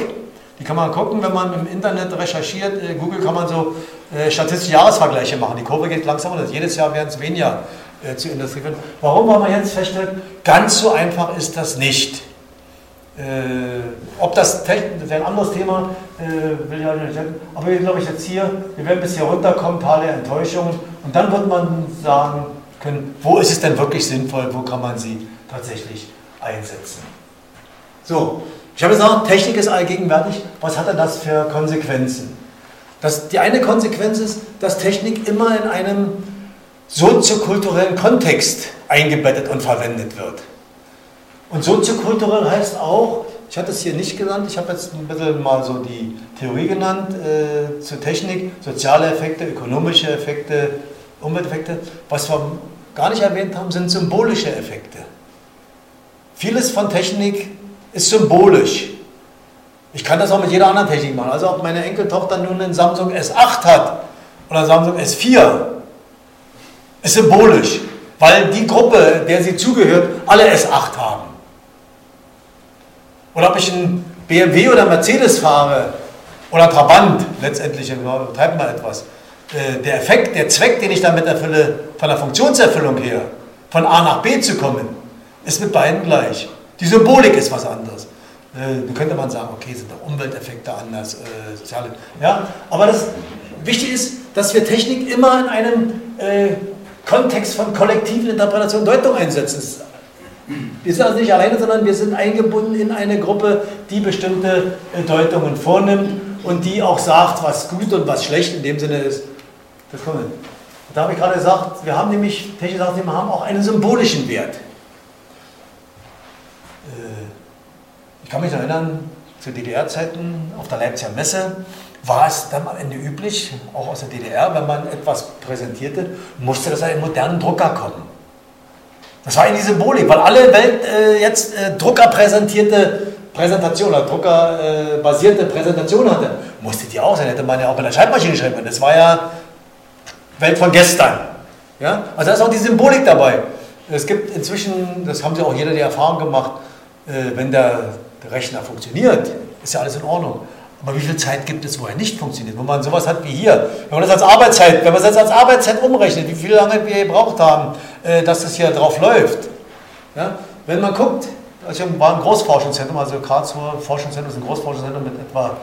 Die kann man gucken, wenn man im Internet recherchiert. Äh, Google kann man so äh, statistische Jahresvergleiche machen. Die Kurve geht langsam runter. Jedes Jahr werden es weniger äh, zu Industrie finden. Warum wollen wir jetzt feststellen? Ganz so einfach ist das nicht. Äh, ob das, das ist ein anderes Thema, äh, will ich halt nicht sagen. Aber wir glaube ich jetzt hier, wir werden bis hier runterkommen, Tal der Enttäuschung. Und dann wird man sagen können, wo ist es denn wirklich sinnvoll, wo kann man sie tatsächlich einsetzen. So, ich habe gesagt, Technik ist allgegenwärtig. Was hat denn das für Konsequenzen? Das, die eine Konsequenz ist, dass Technik immer in einem soziokulturellen Kontext eingebettet und verwendet wird. Und soziokulturell heißt auch, ich hatte es hier nicht genannt, ich habe jetzt ein bisschen mal so die Theorie genannt äh, zur Technik, soziale Effekte, ökonomische Effekte, Umwelteffekte. Was wir gar nicht erwähnt haben, sind symbolische Effekte. Vieles von Technik ist symbolisch. Ich kann das auch mit jeder anderen Technik machen. Also ob meine Enkeltochter nun einen Samsung S8 hat oder Samsung S4, ist symbolisch, weil die Gruppe, der sie zugehört, alle S8 haben. Oder ob ich einen BMW oder Mercedes fahre oder Trabant, letztendlich treibt mal etwas. Äh, der Effekt, der Zweck, den ich damit erfülle, von der Funktionserfüllung her, von A nach B zu kommen, ist mit beiden gleich. Die Symbolik ist was anderes. Äh, da könnte man sagen, okay, sind da Umwelteffekte anders, äh, soziale. Ja, aber das wichtig ist, dass wir Technik immer in einem äh, Kontext von kollektiven Interpretation Deutung einsetzen. Wir sind also nicht alleine, sondern wir sind eingebunden in eine Gruppe, die bestimmte äh, Deutungen vornimmt und die auch sagt, was gut und was schlecht in dem Sinne ist. Das kommt. Da habe ich gerade gesagt, wir haben nämlich, Technik sagt, wir haben auch einen symbolischen Wert. Ich kann mich erinnern, zu DDR-Zeiten auf der Leipziger Messe war es dann am Ende üblich, auch aus der DDR, wenn man etwas präsentierte, musste das einen modernen Drucker kommen. Das war in die Symbolik, weil alle Welt äh, jetzt äh, druckerpräsentierte Präsentation oder druckerbasierte Präsentation hatte. Musste die auch sein, hätte man ja auch bei der Schreibmaschine schreiben können. Das war ja Welt von gestern. Ja? Also da ist auch die Symbolik dabei. Es gibt inzwischen, das haben sie auch jeder die Erfahrung gemacht, äh, wenn der Rechner funktioniert, ist ja alles in Ordnung. Aber wie viel Zeit gibt es, wo er nicht funktioniert? Wo man sowas hat wie hier. Wenn man das als Arbeitszeit, wenn man das als Arbeitszeit umrechnet, wie viel lange wir gebraucht haben, äh, dass das hier drauf läuft. Ja? Wenn man guckt, also war im Großforschungszentrum, also Karlsruhe Forschungszentrum ist ein Großforschungszentrum mit etwa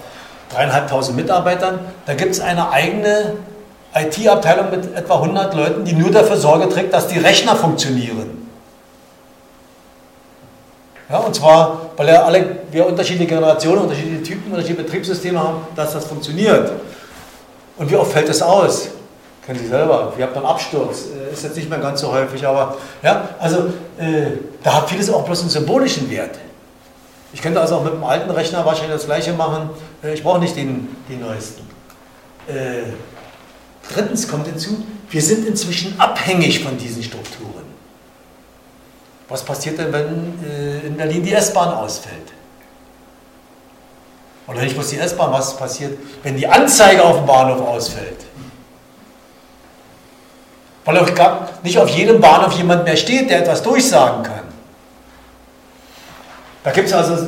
dreieinhalbtausend Mitarbeitern. Da gibt es eine eigene IT-Abteilung mit etwa 100 Leuten, die nur dafür Sorge trägt, dass die Rechner funktionieren. Ja, und zwar, weil ja alle, wir unterschiedliche Generationen, unterschiedliche Typen, unterschiedliche Betriebssysteme haben, dass das funktioniert. Und wie oft fällt das aus? Kennen Sie selber. Wir haben dann Absturz. Äh, ist jetzt nicht mehr ganz so häufig, aber ja, also äh, da hat vieles auch bloß einen symbolischen Wert. Ich könnte also auch mit dem alten Rechner wahrscheinlich das gleiche machen. Äh, ich brauche nicht den, den neuesten. Äh, drittens kommt hinzu, wir sind inzwischen abhängig von diesen Strukturen. Was passiert denn, wenn äh, in Berlin die S-Bahn ausfällt? Oder nicht bloß die S-Bahn, was passiert, wenn die Anzeige auf dem Bahnhof ausfällt? Weil auch nicht auf jedem Bahnhof jemand mehr steht, der etwas durchsagen kann. Da gibt es also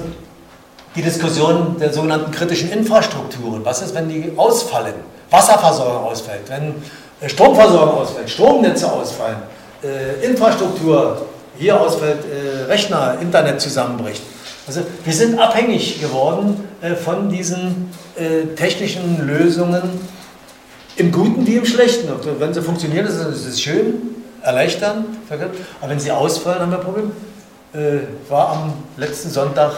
die Diskussion der sogenannten kritischen Infrastrukturen. Was ist, wenn die ausfallen? Wasserversorgung ausfällt, wenn äh, Stromversorgung ausfällt, Stromnetze ausfallen, äh, Infrastruktur hier ausfällt, äh, Rechner, Internet zusammenbricht. Also wir sind abhängig geworden äh, von diesen äh, technischen Lösungen im Guten wie im Schlechten. Wenn sie funktionieren, ist es schön, erleichtern. Aber wenn sie ausfallen, haben wir ein Problem. Äh, war am letzten Sonntag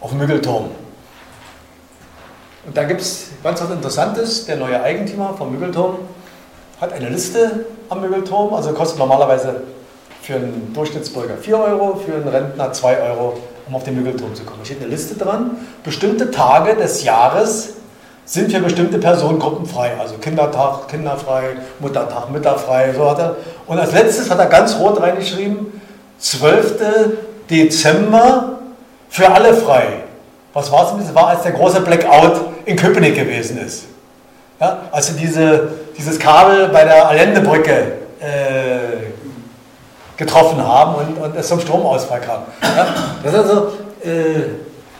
auf dem Müggelturm. Und da gibt es ganz was Interessantes. Der neue Eigentümer vom Müggelturm hat eine Liste am Müggelturm, also kostet normalerweise für einen Durchschnittsbürger 4 Euro, für einen Rentner 2 Euro, um auf den Müggelturm zu kommen. Da steht eine Liste dran. Bestimmte Tage des Jahres sind für bestimmte Personengruppen frei. Also Kindertag, kinderfrei, Muttertag, Mütterfrei. So hat er. Und als letztes hat er ganz rot reingeschrieben, 12. Dezember für alle frei. Was war es? Das war, als der große Blackout in Köpenick gewesen ist. Ja, also diese, dieses Kabel bei der Allendebrücke getroffen haben und, und es zum Stromausfall kam. Ja, das ist also, äh,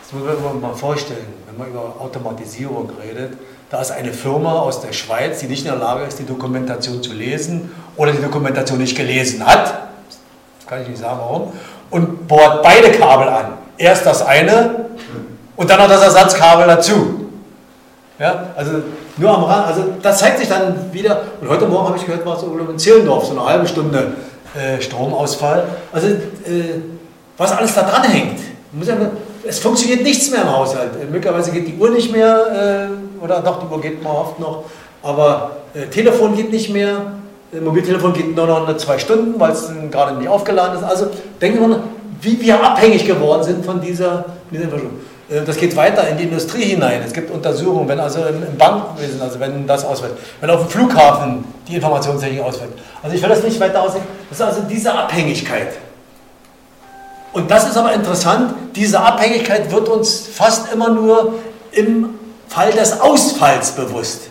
das muss man mal vorstellen, wenn man über Automatisierung redet, da ist eine Firma aus der Schweiz, die nicht in der Lage ist, die Dokumentation zu lesen oder die Dokumentation nicht gelesen hat, das kann ich nicht sagen warum, und bohrt beide Kabel an. Erst das eine und dann noch das Ersatzkabel dazu. Ja, also nur am Rand, also das zeigt sich dann wieder. Und heute Morgen habe ich gehört, war es in Zehlendorf, so eine halbe Stunde äh, Stromausfall. Also äh, was alles da dran hängt. Es funktioniert nichts mehr im Haushalt. Äh, möglicherweise geht die Uhr nicht mehr, äh, oder doch, die Uhr geht mal oft noch, aber Telefon geht nicht mehr, Mobiltelefon geht nur noch zwei Stunden, weil es gerade nicht aufgeladen ist. Also denken wir mal, wie wir abhängig geworden sind von dieser, dieser Infrastruktur. Äh, das geht weiter in die Industrie hinein. Es gibt Untersuchungen, wenn also im Bankwesen, also wenn das ausfällt, wenn auf dem Flughafen die Informationstechnik ausfällt. Also ich will das nicht weiter aussehen. Das ist also diese Abhängigkeit. Und das ist aber interessant, diese Abhängigkeit wird uns fast immer nur im Fall des Ausfalls bewusst.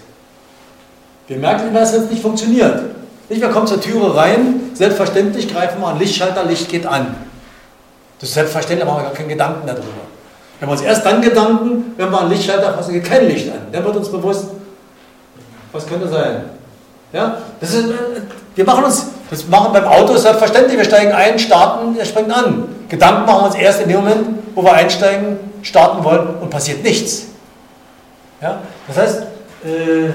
Wir merken, dass es nicht funktioniert. Nicht, wir kommen zur Türe rein, selbstverständlich greifen wir an Lichtschalter, Licht geht an. Das ist selbstverständlich, machen wir gar keinen Gedanken darüber. Wir haben uns erst dann Gedanken, wenn wir an Lichtschalter fassen, geht kein Licht an. Dann wird uns bewusst, was könnte sein. Ja? Das ist, wir machen uns, das machen beim Auto selbstverständlich, wir steigen ein, starten, er springt an. Gedanken machen wir uns erst in dem Moment, wo wir einsteigen, starten wollen und passiert nichts. Ja? Das heißt, äh,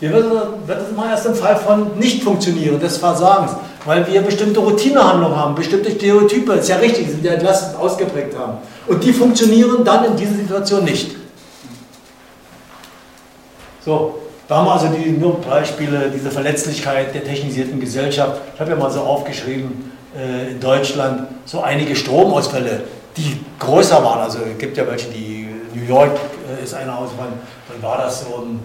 wir werden, werden das mal erst im Fall von Nicht-Funktionieren, des Versagens, weil wir bestimmte Routinehandlungen haben, bestimmte Stereotype, ist ja richtig, sind ja entlastend ausgeprägt haben. Und die funktionieren dann in dieser Situation nicht. So, da haben wir also die, nur Beispiele, diese Verletzlichkeit der technisierten Gesellschaft. Ich habe ja mal so aufgeschrieben, äh, in Deutschland so einige Stromausfälle, die größer waren. Also es gibt ja welche, die New York äh, ist einer Ausfall, dann war das so ein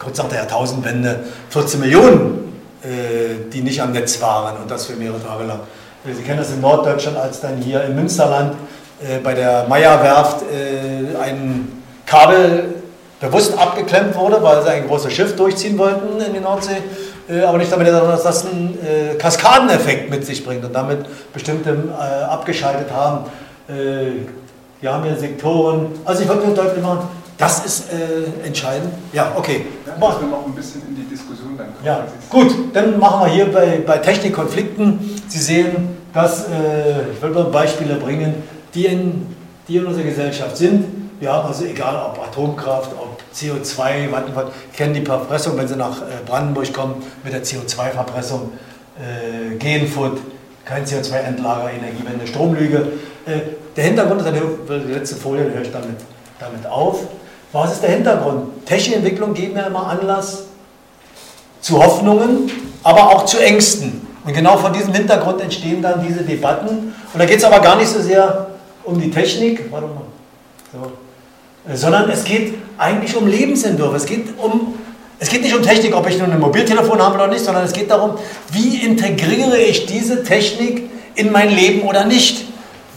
kurz nach der Jahrtausendwende 14 Millionen, äh, die nicht am Netz waren und das für mehrere Tage lang. Äh, Sie kennen das in Norddeutschland, als dann hier im Münsterland äh, bei der Meierwerft äh, ein Kabel bewusst abgeklemmt wurde, weil sie ein großes Schiff durchziehen wollten in die Nordsee, äh, aber nicht damit, dass das einen äh, Kaskadeneffekt mit sich bringt und damit bestimmte abgeschaltet haben. wir haben hier Sektoren, also ich wollte nur deutlich machen, das ist entscheidend. Ja, okay. Ja, dass wir noch ein bisschen in die Diskussion dann kommen. Ja, gut, dann machen wir hier bei, bei Technikkonflikten. Sie sehen, dass, ich will nur Beispiele bringen, die in, die in unserer Gesellschaft sind. Wir haben also egal ob Atomkraft, ob CO2, Vattenfall, kennen die Verpressung, wenn Sie nach äh, Brandenburg kommen, mit der CO2-Verpressung, äh, Genfood, kein CO2-Endlager, Energiewende, Stromlüge. Äh, der Hintergrund ist, die letzte Folie höre ich damit, damit auf. Was ist der Hintergrund? Technikentwicklung geben ja immer Anlass zu Hoffnungen, aber auch zu Ängsten. Und genau vor diesem Hintergrund entstehen dann diese Debatten. Und da geht es aber gar nicht so sehr um die Technik, warte so. sondern es geht eigentlich um Lebensentwürfe. Es geht, um, es geht nicht um Technik, ob ich nun ein Mobiltelefon habe oder nicht, sondern es geht darum, wie integriere ich diese Technik in mein Leben oder nicht.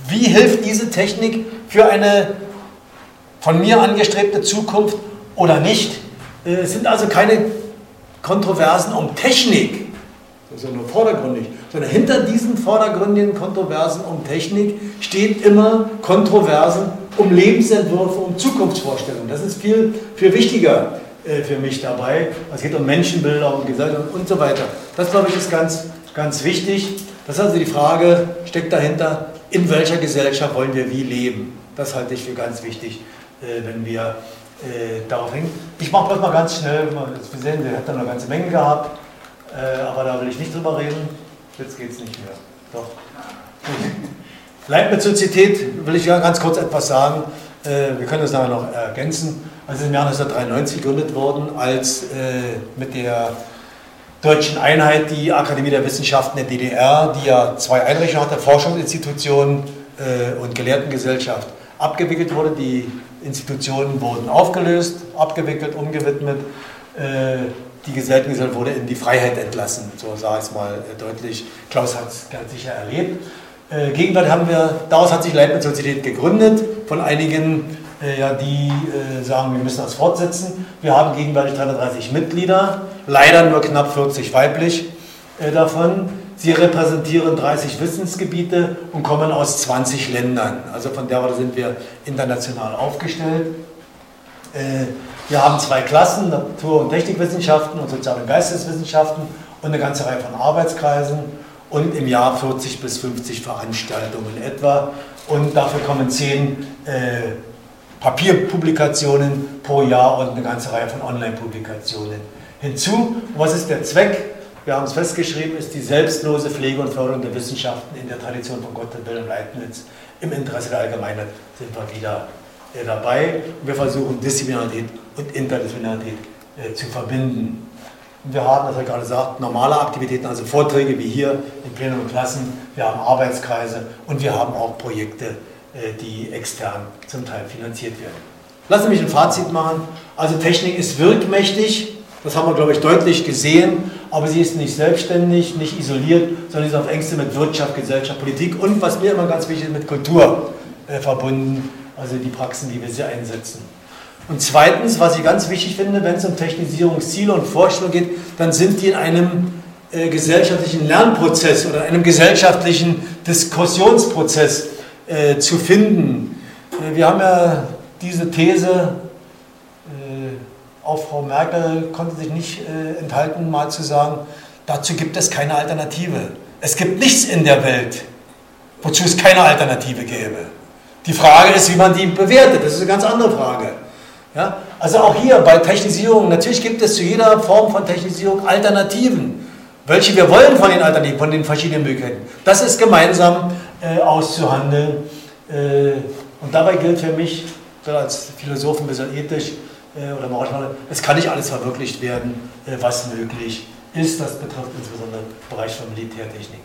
Wie hilft diese Technik für eine von mir angestrebte Zukunft oder nicht. Äh, es sind also keine Kontroversen um Technik, das ist ja nur vordergründig, sondern hinter diesen vordergründigen Kontroversen um Technik steht immer Kontroversen um Lebensentwürfe, um Zukunftsvorstellungen. Das ist viel, viel wichtiger äh, für mich dabei. Es geht um Menschenbilder, um Gesellschaft und so weiter. Das, glaube ich, ist ganz, ganz wichtig. Das ist also die Frage, steckt dahinter, in welcher Gesellschaft wollen wir wie leben? Das halte ich für ganz wichtig. Äh, wenn wir äh, darauf hängen. Ich mache das mal ganz schnell. Wir sehen, wir hatten eine ganze Menge gehabt, äh, aber da will ich nicht drüber reden. Jetzt geht es nicht mehr. Doch. Leibniz-Sozietät will ich ja ganz kurz etwas sagen. wir können das nachher noch ergänzen. Also im Jahr 1993 gegründet worden, als mit der deutschen Einheit die Akademie der Wissenschaften der DDR, die ja zwei Einrichtungen hatte, Forschungsinstitutionen und Gelehrtengesellschaft abgewickelt wurde. Die Institutionen wurden aufgelöst, abgewickelt, umgewidmet. Äh, die Gesellschaft wurde in die Freiheit entlassen, so sage ich es mal äh, deutlich. Klaus hat es ganz sicher erlebt. Äh, gegenwärtig haben wir, daraus hat sich Leibniz-Sozietät gegründet, von einigen, ja, die sagen, wir müssen das fortsetzen. Wir haben gegenwärtig 330 Mitglieder, leider nur knapp 40 weiblich davon. Sie repräsentieren 30 Wissensgebiete und kommen aus 20 Ländern. Also von der Seite sind wir international aufgestellt. Wir haben zwei Klassen, Natur- und Technikwissenschaften und Sozial- und Geisteswissenschaften und eine ganze Reihe von Arbeitskreisen und im Jahr 40 bis 50 Veranstaltungen etwa. Und dafür kommen zehn äh, Papierpublikationen pro Jahr und eine ganze Reihe von Online-Publikationen hinzu. Und was ist der Zweck? wir haben es festgeschrieben, ist die selbstlose Pflege und Förderung der Wissenschaften in der Tradition von Gottfried Wilhelm Leibniz. Im Interesse der Allgemeinheit sind wir wieder dabei. Und wir versuchen Disziplinarität und Interdisziplinarität äh, zu verbinden. Wir haben, das habe ich gerade gesagt, normale Aktivitäten, also Vorträge wie hier in Plenum und Klassen. Wir haben Arbeitskreise und wir haben auch Projekte, äh, die extern zum Teil finanziert werden. Lassen Sie mich ein Fazit machen. Also Technik ist wirkmächtig. Das haben wir, glaube ich, deutlich gesehen. aber sie ist nicht selbstständig, nicht isoliert, sondern ist auf Ängste mit Wirtschaft, Gesellschaft, Politik und was mir immer ganz wichtig ist, mit Kultur äh, verbunden, also die Praxen, die wir sie einsetzen. Und zweitens, was ich ganz wichtig finde, wenn es um Technisierungsziele und Vorstellungen geht, dann sind die in einem äh, gesellschaftlichen Lernprozess oder einem gesellschaftlichen Diskussionsprozess äh, zu finden. Äh, wir haben ja diese These, äh, auch Frau Merkel konnte sich nicht äh, enthalten, mal zu sagen, dazu gibt es keine Alternative. Es gibt nichts in der Welt, wozu es keine Alternative gäbe. Die Frage ist, wie man die bewertet. Das ist eine ganz andere Frage. Ja? Also auch hier bei Technisierung, natürlich gibt es zu jeder Form von Technisierung Alternativen. Welche wir wollen von den Alternativen, von den verschiedenen Möglichkeiten. Das ist gemeinsam äh, auszuhandeln. Äh, und dabei gilt für mich, als Philosoph ein bisschen ethisch äh, oder moralisch, es kann nicht alles verwirklicht werden, äh, was möglich ist. Das betrifft insbesondere den Bereich von Militärtechnik.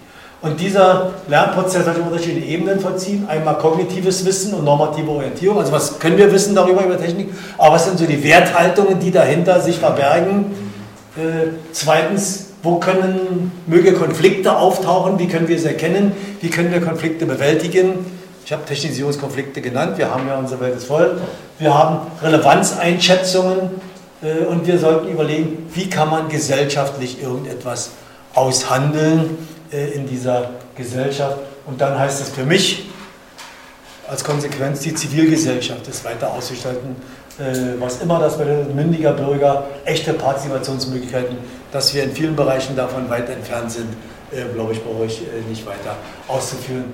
Und dieser Lernprozess hat unterschiedliche Ebenen vollziehen. Einmal kognitives Wissen und normative Orientierung. Also was können wir wissen darüber über Technik? Aber was sind so die Werthaltungen, die dahinter sich verbergen? Äh, zweitens, wo können möge Konflikte auftauchen? Wie können wir sie erkennen? Wie können wir Konflikte bewältigen? Ich habe Technisierungskonflikte genannt. Wir haben ja unsere Welt ist voll. Wir haben Relevanzeinschätzungen äh, und wir sollten überlegen, wie kann man gesellschaftlich irgendetwas aushandeln in dieser Gesellschaft. Und dann heißt es für mich als Konsequenz, die Zivilgesellschaft ist weiter ausgestalten, äh, was immer das bedeutet, mündiger Bürger, echte Partizipationsmöglichkeiten, dass wir in vielen Bereichen davon weit entfernt sind, äh, glaube ich, brauche ich nicht weiter auszuführen.